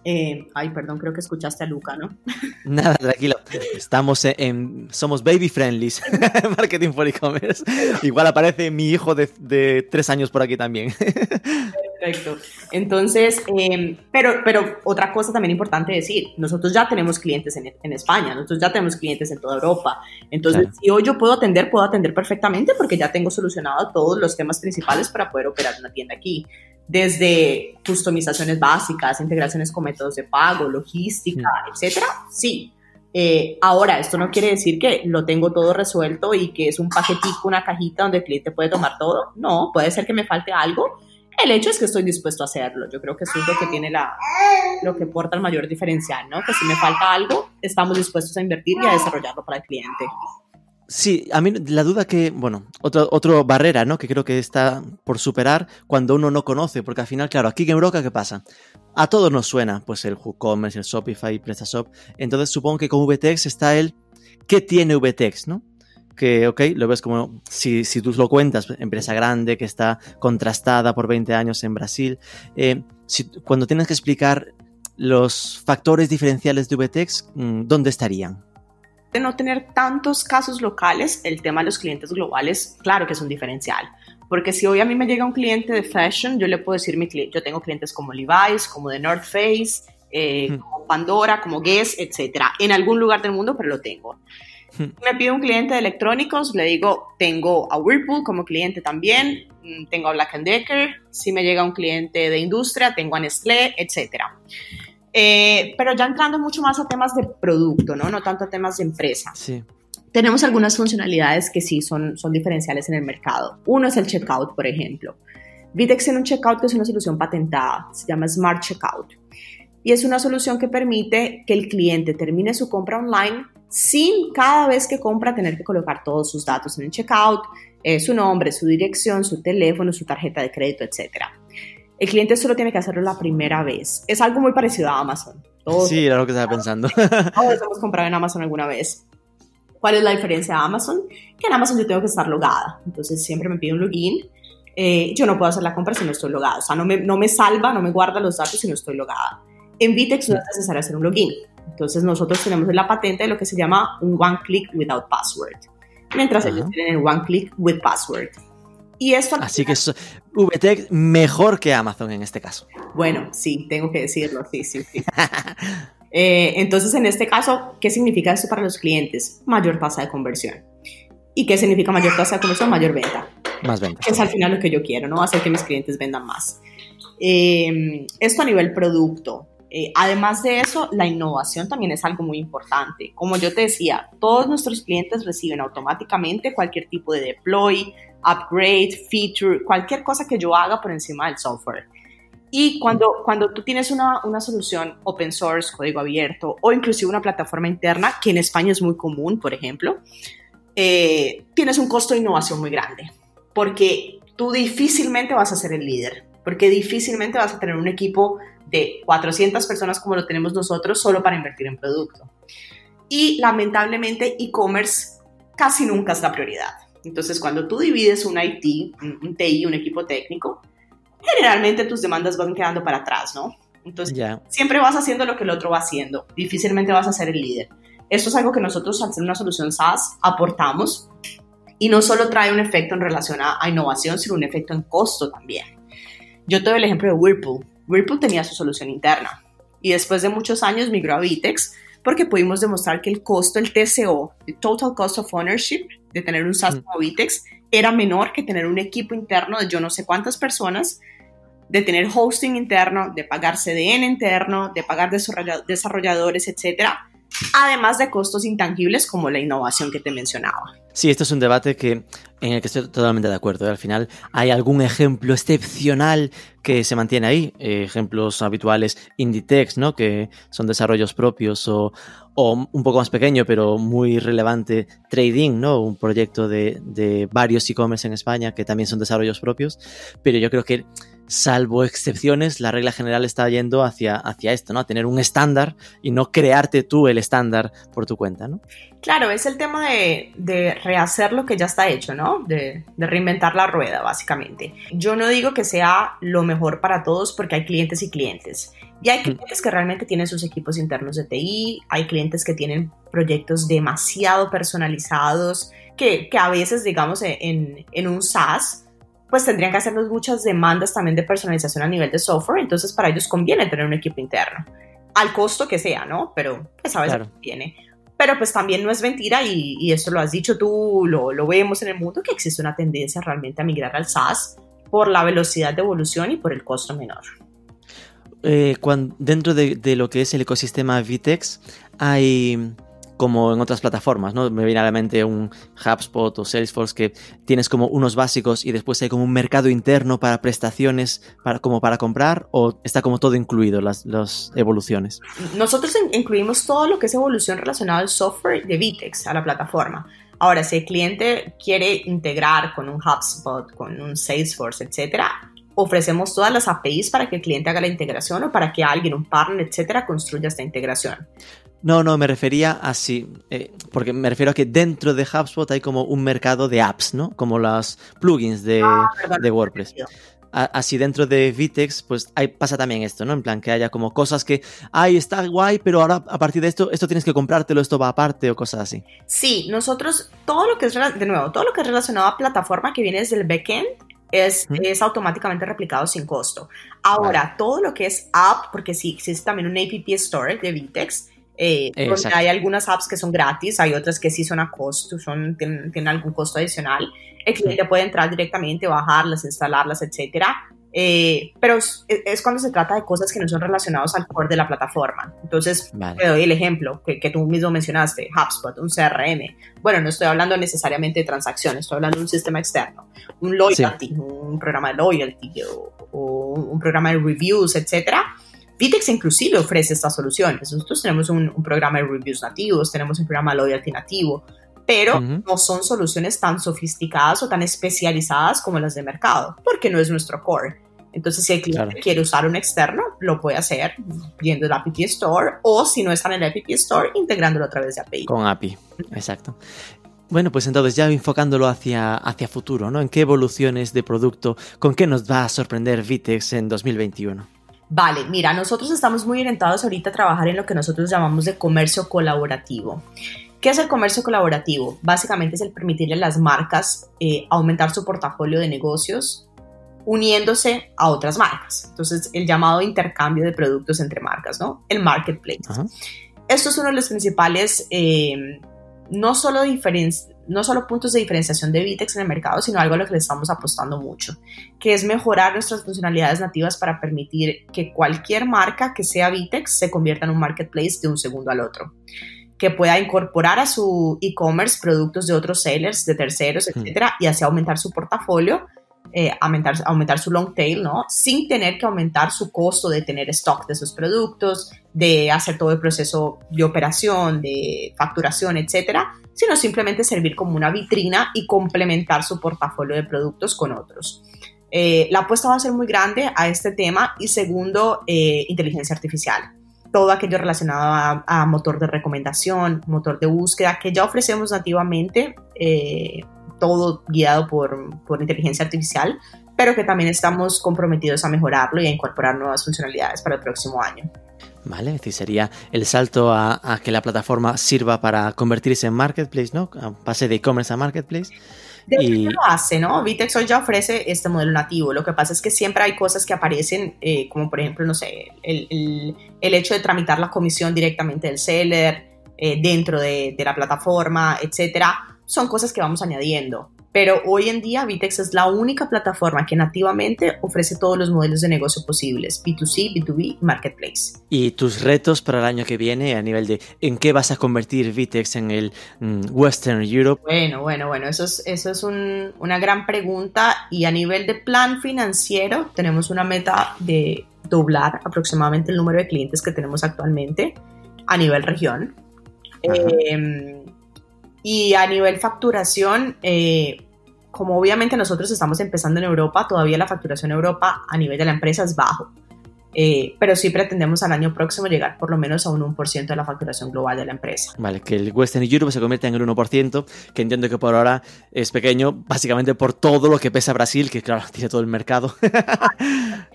Eh, ay, perdón, creo que escuchaste a Luca, ¿no? [LAUGHS] Nada, tranquilo. Estamos en, somos baby friendly, [LAUGHS] marketing for e-commerce. Igual aparece mi hijo de, de, tres años por aquí también. [LAUGHS] Perfecto. Entonces, em, pero, pero otra cosa también importante decir, nosotros ya tenemos clientes en, en España, nosotros ya tenemos clientes en toda Europa. Entonces, si hoy yo puedo atender, puedo atender perfectamente porque ya tengo solucionado todos los temas principales para poder operar una tienda aquí desde customizaciones básicas, integraciones con métodos de pago, logística, etcétera, sí. Eh, ahora, esto no quiere decir que lo tengo todo resuelto y que es un paquetico, una cajita donde el cliente puede tomar todo. No, puede ser que me falte algo. El hecho es que estoy dispuesto a haderlo. Yo creo que eso es lo que tiene la, lo que porta el mayor diferencial, ¿no? Que si me falta algo, estamos dispuestos a invertir y a desarrollarlo para el cliente. Sí, a mí la duda que, bueno, otra otro barrera, ¿no? Que creo que está por superar cuando uno no conoce, porque al final, claro, aquí en Europa, ¿qué pasa? A todos nos suena, pues el WooCommerce, el Shopify, PrestaShop. Entonces supongo que con VTEX está el ¿qué tiene VTEX, no? Que, ok, lo ves como, si, si tú lo cuentas, empresa grande que está contrastada por 20 años en Brasil. Eh, si, cuando tienes que explicar los factores diferenciales de VTEX, mm, ¿dónde estarían? De no tener tantos casos locales, el tema de los clientes globales, claro que es un diferencial. Porque si hoy a mí me llega un cliente de fashion, yo le puedo decir, mi yo tengo clientes como Levi's, como The North Face, eh, como Pandora, como Guess, etcétera, en algún lugar del mundo, pero lo tengo. Me pide un cliente de electrónicos, le digo, tengo a Whirlpool como cliente también, mm, tengo a Black Decker, si me llega un cliente de industria, tengo a Nestlé, etcétera. Eh, pero ya entrando mucho más a temas de producto, ¿no? No tanto a temas de empresa. Sí. Tenemos algunas funcionalidades que sí son, son diferenciales en el mercado. Uno es el checkout, por ejemplo. Vitex tiene un checkout que es una solución patentada, se llama Smart Checkout. Y es una solución que permite que el cliente termine su compra online sin cada vez que compra tener que colocar todos sus datos en el checkout, eh, su nombre, su dirección, su teléfono, su tarjeta de crédito, etcétera. El cliente solo tiene que hacerlo la primera vez. Es algo muy parecido a Amazon. sí, era lo que estaba pensando. [LAUGHS] Todos hemos comprado en Amazon alguna vez. ¿Cuál es la diferencia de Amazon? Que en Amazon yo tengo que estar logada. Entonces siempre me pide un login. Eh, yo no puedo hacer la compra si no estoy logada. O sea, no me, no me salva, no me guarda los datos si no estoy logada. En Vitex no es necesario hacer un login. Entonces nosotros tenemos la patente de lo que se llama un one click without password. Mientras ellos tienen el one click with password. Y esto Así que es VTech mejor que Amazon en este caso. Bueno, sí, tengo que decirlo, sí, sí, sí. [LAUGHS] Eh, entonces, en este caso, ¿qué significa esto para los clientes? Mayor tasa de conversión. ¿Y qué significa mayor tasa de conversión? Mayor venta. Más venta. Que es al final lo que yo quiero, ¿no? Hacer que mis clientes vendan más. Eh, esto a nivel producto. Eh, además de eso, la innovación también es algo muy importante. Como yo te decía, todos nuestros clientes reciben automáticamente cualquier tipo de deploy, upgrade, feature, cualquier cosa que yo haga por encima del software. Y cuando, cuando tú tienes una, una, solución open source, código abierto, o inclusive una plataforma interna, que en España es muy común, por ejemplo, eh, tienes un costo de innovación muy grande, porque tú difícilmente vas a ser el líder, porque difícilmente vas a tener un equipo de 400 personas como lo tenemos nosotros solo para invertir en producto. Y lamentablemente e-commerce casi nunca es la prioridad. Entonces, cuando tú divides un IT, un, TI, un equipo técnico, generalmente tus demandas van quedando para atrás, ¿no? Entonces, siempre vas haciendo lo que el otro va haciendo, difícilmente vas a ser el líder. Esto es algo que nosotros, al ser una solución SaaS, aportamos y no solo trae un efecto en relación a, innovación, sino un efecto en costo también. Yo te doy el ejemplo de Whirlpool. Whirlpool tenía su solución interna y después de muchos años migró a Vitex porque pudimos demostrar que el costo, el TCO, el Total Cost of Ownership, de tener un SaaS como Vitex, era menor que tener un equipo interno de yo no sé cuántas personas, de tener hosting interno, de pagar CDN interno, de pagar desarrolladores, etcétera, además de costos intangibles como la innovación que te mencionaba. Sí, esto es un debate que, en el que estoy totalmente de acuerdo. Al final, hay algún ejemplo excepcional que se mantiene ahí. ejemplos habituales, Inditex, ¿no? Que son desarrollos propios o, un poco más pequeño, pero muy relevante, Trading, ¿no? Un proyecto de, de varios e-commerce en España que también son desarrollos propios. Pero yo creo que salvo excepciones, la regla general está yendo hacia, hacia esto, ¿no? A tener un estándar y no crearte tú el estándar por tu cuenta, ¿no? Claro, es el tema de, rehacer lo que ya está hecho, ¿no? De, de, reinventar la rueda, básicamente. Yo no digo que sea lo mejor para todos porque hay clientes y clientes. Y hay clientes que realmente tienen sus equipos internos de TI, hay clientes que tienen proyectos demasiado personalizados, que, que a veces, digamos, en, en un SaaS, pues tendrían que hacernos muchas demandas también de personalización a nivel de software, entonces para ellos conviene tener un equipo interno, al costo que sea, ¿no? Pero pues a veces conviene. Pero pues también no es mentira y, y esto lo has dicho tú, lo, lo, vemos en el mundo, que existe una tendencia realmente a migrar al SaaS por la velocidad de evolución y por el costo menor. Eh, cuando, dentro de, de, lo que es el ecosistema Vitex hay como en otras plataformas, ¿no? Me viene a la mente un HubSpot o Salesforce que tienes como unos básicos y después hay como un mercado interno para prestaciones para, como para comprar o está como todo incluido las, las evoluciones. Nosotros incluimos todo lo que es evolución relacionada al software de Vitex, a la plataforma. Ahora, si el cliente quiere integrar con un HubSpot, con un Salesforce, etcétera, ofrecemos todas las APIs para que el cliente haga la integración o para que alguien, un partner, etcétera, construya esta integración. No, no, me refería a sí, eh, porque me refiero a que dentro de HubSpot hay como un mercado de apps, ¿no? Como las plugins de, ah, de WordPress. así dentro de Vitex, pues hay, pasa también esto, ¿no? En plan, que haya como cosas que, ay, está guay, pero ahora a partir de esto, esto tienes que comprártelo, esto va aparte o cosas así. Sí, nosotros, todo lo que es, de nuevo, todo lo que es relacionado a plataforma que viene desde el backend, es, es, automáticamente replicado sin costo. Ahora, todo lo que es app, porque sí, existe también un app store de Vitex, eh, hay algunas apps que son gratis, hay otras que sí son a costo, son, tienen, algún costo adicional. El cliente puede entrar directamente, bajarlas, instalarlas, etcétera. Eh, pero es, cuando se trata de cosas que no son relacionadas al core de la plataforma. Entonces, te doy el ejemplo que, que, tú mismo mencionaste, HubSpot, un CRM. Bueno, no estoy hablando necesariamente de transacciones, estoy hablando de un sistema externo, un loyalty, un programa de loyalty o, o, un programa de reviews, etcétera Vitex inclusive ofrece estas soluciones. Nosotros tenemos un, programa de reviews nativos, tenemos un programa de loyalty nativo, pero no son soluciones tan sofisticadas o tan especializadas como las de mercado, porque no es nuestro core. Entonces, si el cliente quiere usar un externo, lo puede hacer yendo al App Store o si no está en el App Store, integrándolo a través de API. Con API, exacto. Bueno, pues entonces ya enfocándolo hacia, hacia futuro, ¿no? ¿En qué evoluciones de producto, con qué nos va a sorprender Vitex en 2021? Vale, mira, nosotros estamos muy orientados ahorita a trabajar en lo que nosotros llamamos de comercio colaborativo. ¿Qué es el comercio colaborativo? Básicamente es el permitirle a las marcas eh, aumentar su portafolio de negocios uniéndose a otras marcas. Entonces, el llamado intercambio de productos entre marcas, ¿no? El marketplace. Esto es uno de los principales, eh, no solo diferencias no solo puntos de diferenciación de Vitex en el mercado, sino algo a lo que le estamos apostando mucho, que es mejorar nuestras funcionalidades nativas para permitir que cualquier marca que sea Vitex se convierta en un marketplace de un segundo al otro que pueda incorporar a su e-commerce productos de otros sellers, de terceros, hmm. etcétera, y así aumentar su portafolio, eh, aumentar, aumentar su long tail, ¿no? Sin tener que aumentar su costo de tener stock de sus productos, de hacer todo el proceso de operación, de facturación, etcétera, sino simplemente servir como una vitrina y complementar su portafolio de productos con otros. Eh, la apuesta va a ser muy grande a este tema y segundo, eh, inteligencia artificial. Todo aquello relacionado a, motor de recomendación, motor de búsqueda, que ya ofrecemos nativamente, eh, todo guiado por, por inteligencia artificial, pero que también estamos comprometidos a mejorarlo y a incorporar nuevas funcionalidades para el próximo año. ¿Vale? Es decir, sería el salto a, que la plataforma sirva para convertirse en marketplace, ¿no? pase de e-commerce a marketplace. De y... lo hace, ¿no? Vitex hoy ya ofrece este modelo nativo. Lo que pasa es que siempre hay cosas que aparecen, eh, como por ejemplo, no sé, el, el, hecho de tramitar la comisión directamente del seller eh, dentro de, de la plataforma, etcétera. Son cosas que vamos añadiendo. Pero hoy en día Vitex es la única plataforma que nativamente ofrece todos los modelos de negocio posibles, B2C, B2B, Marketplace. ¿Y tus retos para el año que viene a nivel de en qué vas a convertir Vitex en el mm, Western Europe? Bueno, bueno, bueno, eso es, eso es una gran pregunta y a nivel de plan financiero tenemos una meta de doblar aproximadamente el número de clientes que tenemos actualmente a nivel región. Y a nivel facturación, eh, como obviamente nosotros estamos empezando en Europa, todavía la facturación en Europa a nivel de la empresa es bajo. Eh, pero sí pretendemos al año próximo llegar por lo menos a un 1% de la facturación global de la empresa. Vale, que el Western Europe se convierta en el 1%, que entiendo que por ahora es pequeño, básicamente por todo lo que pesa Brasil, que claro, [LAUGHS] tiene todo el mercado.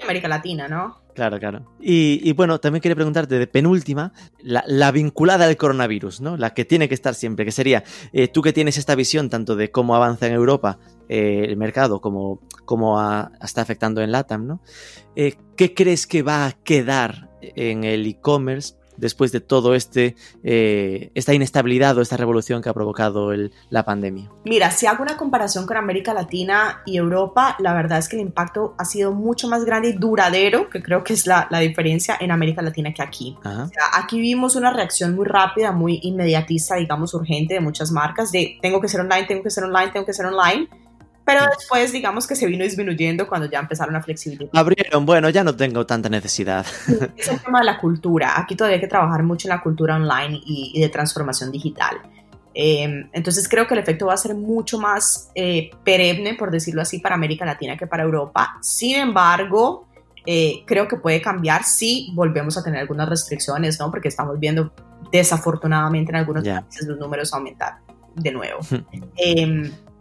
América Latina, ¿no? Claro, claro. Y, bueno, también quería preguntarte de penúltima, la, vinculada al coronavirus, ¿no? La que tiene que estar siempre, que sería, eh, tú que tienes esta visión tanto de cómo avanza en Europa eh, el mercado, como cómo está afectando en LATAM, ¿no? Eh, ¿Qué crees que va a quedar en el e-commerce después de todo este eh, esta inestabilidad o esta revolución que ha provocado la pandemia? Mira, si hago una comparación con América Latina y Europa, la verdad es que el impacto ha sido mucho más grande y duradero, que creo que es la, diferencia en América Latina que aquí. aquí vimos una reacción muy rápida, muy inmediatista, digamos urgente de muchas marcas de tengo que ser online, tengo que ser online, tengo que ser online pero después, digamos que se vino disminuyendo cuando ya empezaron a flexibilizar. Abrieron, bueno, ya no tengo tanta necesidad. es el tema de la cultura. Aquí todavía hay que trabajar mucho en la cultura online y, de transformación digital. Em, entonces creo que el efecto va a ser mucho más eh, perenne, por decirlo así, para América Latina que para Europa. Sin embargo, eh, creo que puede cambiar si volvemos a tener algunas restricciones, ¿no? Porque estamos viendo desafortunadamente en algunos países los números aumentar de nuevo.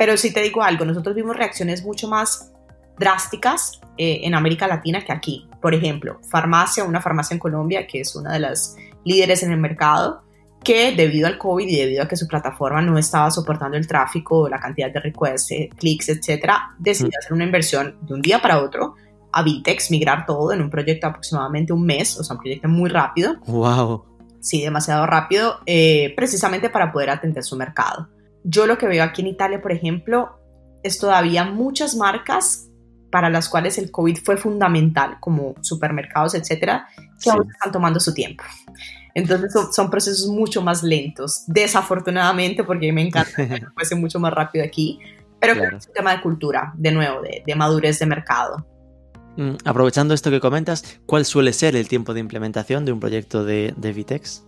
Pero sí te digo algo, nosotros vimos reacciones mucho más drásticas eh, en América Latina que aquí. Por ejemplo, farmacia, una farmacia en Colombia que es una de las líderes en el mercado, que debido al COVID y debido a que su plataforma no estaba soportando el tráfico, la cantidad de requests, eh, clics, etcétera, decidió hacer una inversión de un día para otro a Vitex, migrar todo en un proyecto de aproximadamente un mes, o sea, un proyecto muy rápido. ¡Wow! Sí, demasiado rápido, eh, precisamente para poder atender su mercado. Yo lo que veo aquí en Italia, por ejemplo, es todavía muchas marcas para las cuales el COVID fue fundamental, como supermercados, etcétera, que aún están tomando su tiempo. Entonces son, procesos mucho más lentos, desafortunadamente, porque me encanta que [LAUGHS] fuese mucho más rápido aquí, pero es un tema de cultura, de nuevo, de, madurez de mercado. Mm, aprovechando esto que comentas, ¿cuál suele ser el tiempo de implementación de un proyecto de, de Vitex?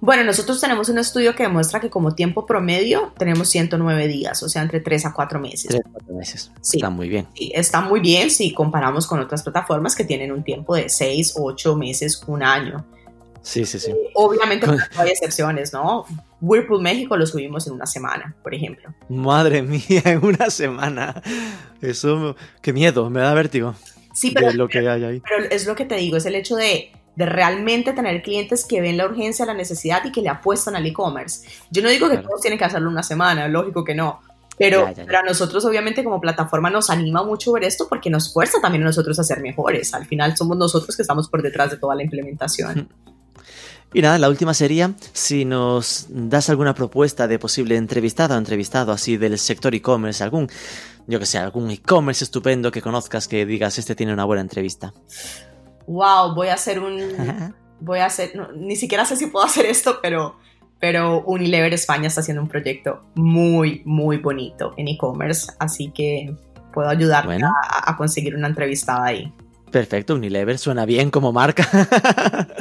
Bueno, nosotros tenemos un estudio que demuestra que como tiempo promedio tenemos 109 días, o sea, entre 3 a 4 meses. 3 a 4 meses. Sí. Está muy bien. Sí, está muy bien si comparamos con otras plataformas que tienen un tiempo de 6, 8 meses, un año. Sí, sí, sí. Eh, obviamente [LAUGHS] hay excepciones, ¿no? Whirlpool México lo subimos en una semana, por ejemplo. Madre mía, [LAUGHS] en una semana. Eso, qué miedo, me da vértigo. Sí, pero, lo que hay ahí. pero es lo que te digo, es el hecho de de realmente tener clientes que ven la urgencia, la necesidad y que le apuestan al e-commerce. Yo no digo que todos tienen que hacerlo una semana, lógico que no, pero para nosotros obviamente como plataforma nos anima mucho ver esto porque nos fuerza también a nosotros a ser mejores. Al final somos nosotros que estamos por detrás de toda la implementación. [LAUGHS] Y nada, la última sería si nos das alguna propuesta de posible entrevistado o entrevistado así del sector e-commerce, algún, yo que sé, algún e-commerce estupendo que conozcas que digas este tiene una buena entrevista wow, voy a hacer un, [LAUGHS] voy a hacer, ni siquiera sé si puedo hacer esto, pero, pero Unilever España está haciendo un proyecto muy, muy bonito en e-commerce, así que puedo ayudar a, conseguir una entrevistada ahí. Perfecto, Unilever suena bien como marca. [LAUGHS]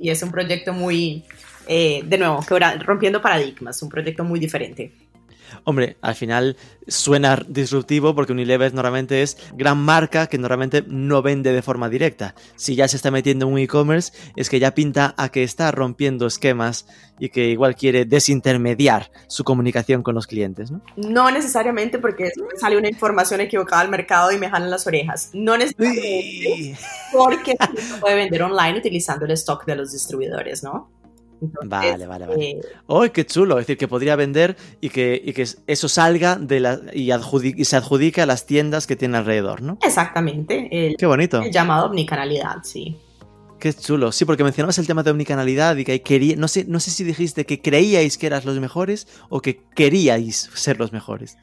y es un proyecto muy, eh, de nuevo, rompiendo paradigmas, un proyecto muy diferente. Hombre, al final suena disruptivo porque Unilever normalmente es gran marca que normalmente no vende de forma directa. Si ya se está metiendo en un e-commerce, es que ya pinta a que está rompiendo esquemas y que igual quiere desintermediar su comunicación con los clientes, ¿no? No necesariamente porque sale una información equivocada al mercado y me jalan las orejas. No necesariamente porque se puede vender online utilizando el stock de los distribuidores, ¿no? Vale, vale, vale. Eh, ¡Oh, qué chulo! Es decir, que podría vender y que, y que eso salga de la, y, y, se adjudique a las tiendas que tiene alrededor, ¿no? Exactamente. El, qué bonito. El llamado omnicanalidad, sí. Qué chulo. Sí, porque mencionabas el tema de omnicanalidad y que quería, no sé, no sé si dijiste que creíais que eras los mejores o que queríais ser los mejores.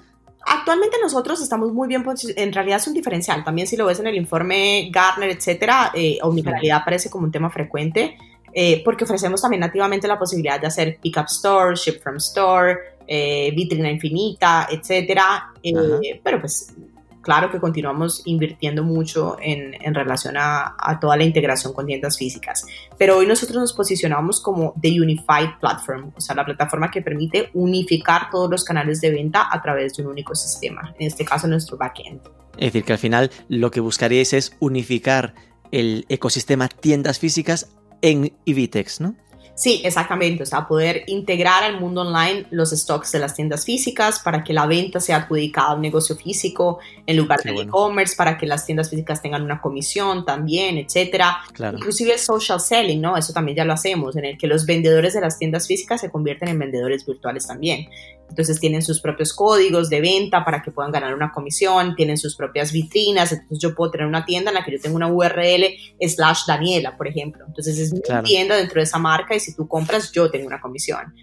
Actualmente nosotros estamos muy bien en realidad es un diferencial. También si lo ves en el informe Gartner, etcétera, eh, omnicanalidad aparece como un tema frecuente. Eh, porque ofrecemos también nativamente la posibilidad de hacer pick-up store, ship from store, eh, vitrina infinita, etcétera. Eh, pero pues claro que continuamos invirtiendo mucho en, en relación a, a, toda la integración con tiendas físicas, pero hoy nosotros nos posicionamos como The Unified Platform, o sea, la plataforma que permite unificar todos los canales de venta a través de un único sistema, en este caso nuestro backend. Es decir, que al final lo que buscaríais es unificar el ecosistema tiendas físicas en Evitex, ¿no? Sí, exactamente. O sea, poder integrar al mundo online los stocks de las tiendas físicas para que la venta sea adjudicada a un negocio físico en lugar de e-commerce, para que las tiendas físicas tengan una comisión también, etcétera. Inclusive el social selling, ¿no? Eso también ya lo hacemos, en el que los vendedores de las tiendas físicas se convierten en vendedores virtuales también. Entonces tienen sus propios códigos de venta para que puedan ganar una comisión, tienen sus propias vitrinas, entonces yo puedo tener una tienda en la que yo tengo una URL slash Daniela, por ejemplo. Entonces es mi tienda dentro de esa marca y si tú compras yo tengo una comisión.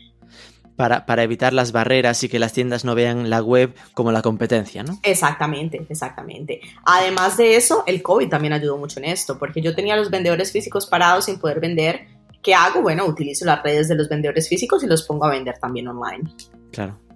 Para, para, evitar las barreras y que las tiendas no vean la web como la competencia, ¿no? Exactamente, exactamente. Además de eso, el COVID también ayudó mucho en esto, porque yo tenía los vendedores físicos parados sin poder vender. ¿Qué hago? Bueno, utilizo las redes de los vendedores físicos y los pongo a vender también online. Claro.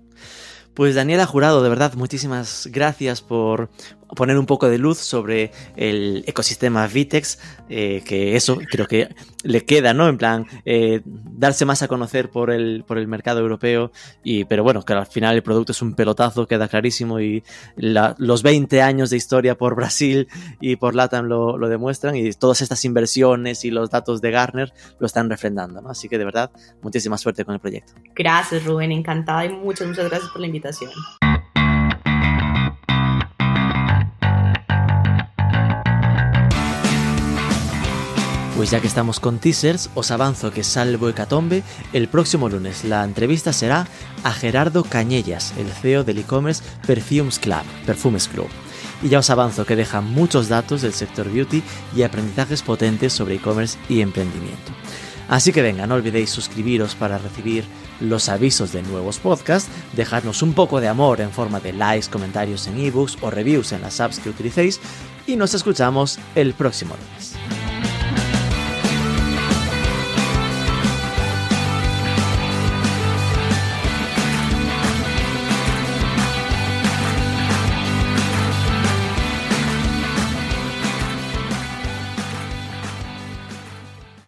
Pues Daniela Jurado, de verdad, muchísimas gracias por poner un poco de luz sobre el ecosistema Vitex, eh, que eso creo que le queda, ¿no? En plan, eh, darse más a conocer por el, por el mercado europeo, y, pero bueno, que al final el producto es un pelotazo, queda clarísimo, y los 20 años de historia por Brasil y por LATAM lo, demuestran, y todas estas inversiones y los datos de Garner lo están refrendando, ¿no? Así que de verdad, muchísima suerte con el proyecto. Gracias, Rubén, encantada y muchas, muchas gracias por la Pues ya que estamos con teasers, os avanzo que salvo Hecatombe, el próximo lunes la entrevista será a Gerardo Cañellas, el CEO del e-commerce Perfumes Club, Perfumes Club. Y ya os avanzo que deja muchos datos del sector beauty y aprendizajes potentes sobre e-commerce y emprendimiento. Así que venga, no olvidéis suscribiros para recibir los avisos de nuevos podcasts, dejarnos un poco de amor en forma de likes, comentarios en ebooks o reviews en las apps que utilicéis y nos escuchamos el próximo lunes.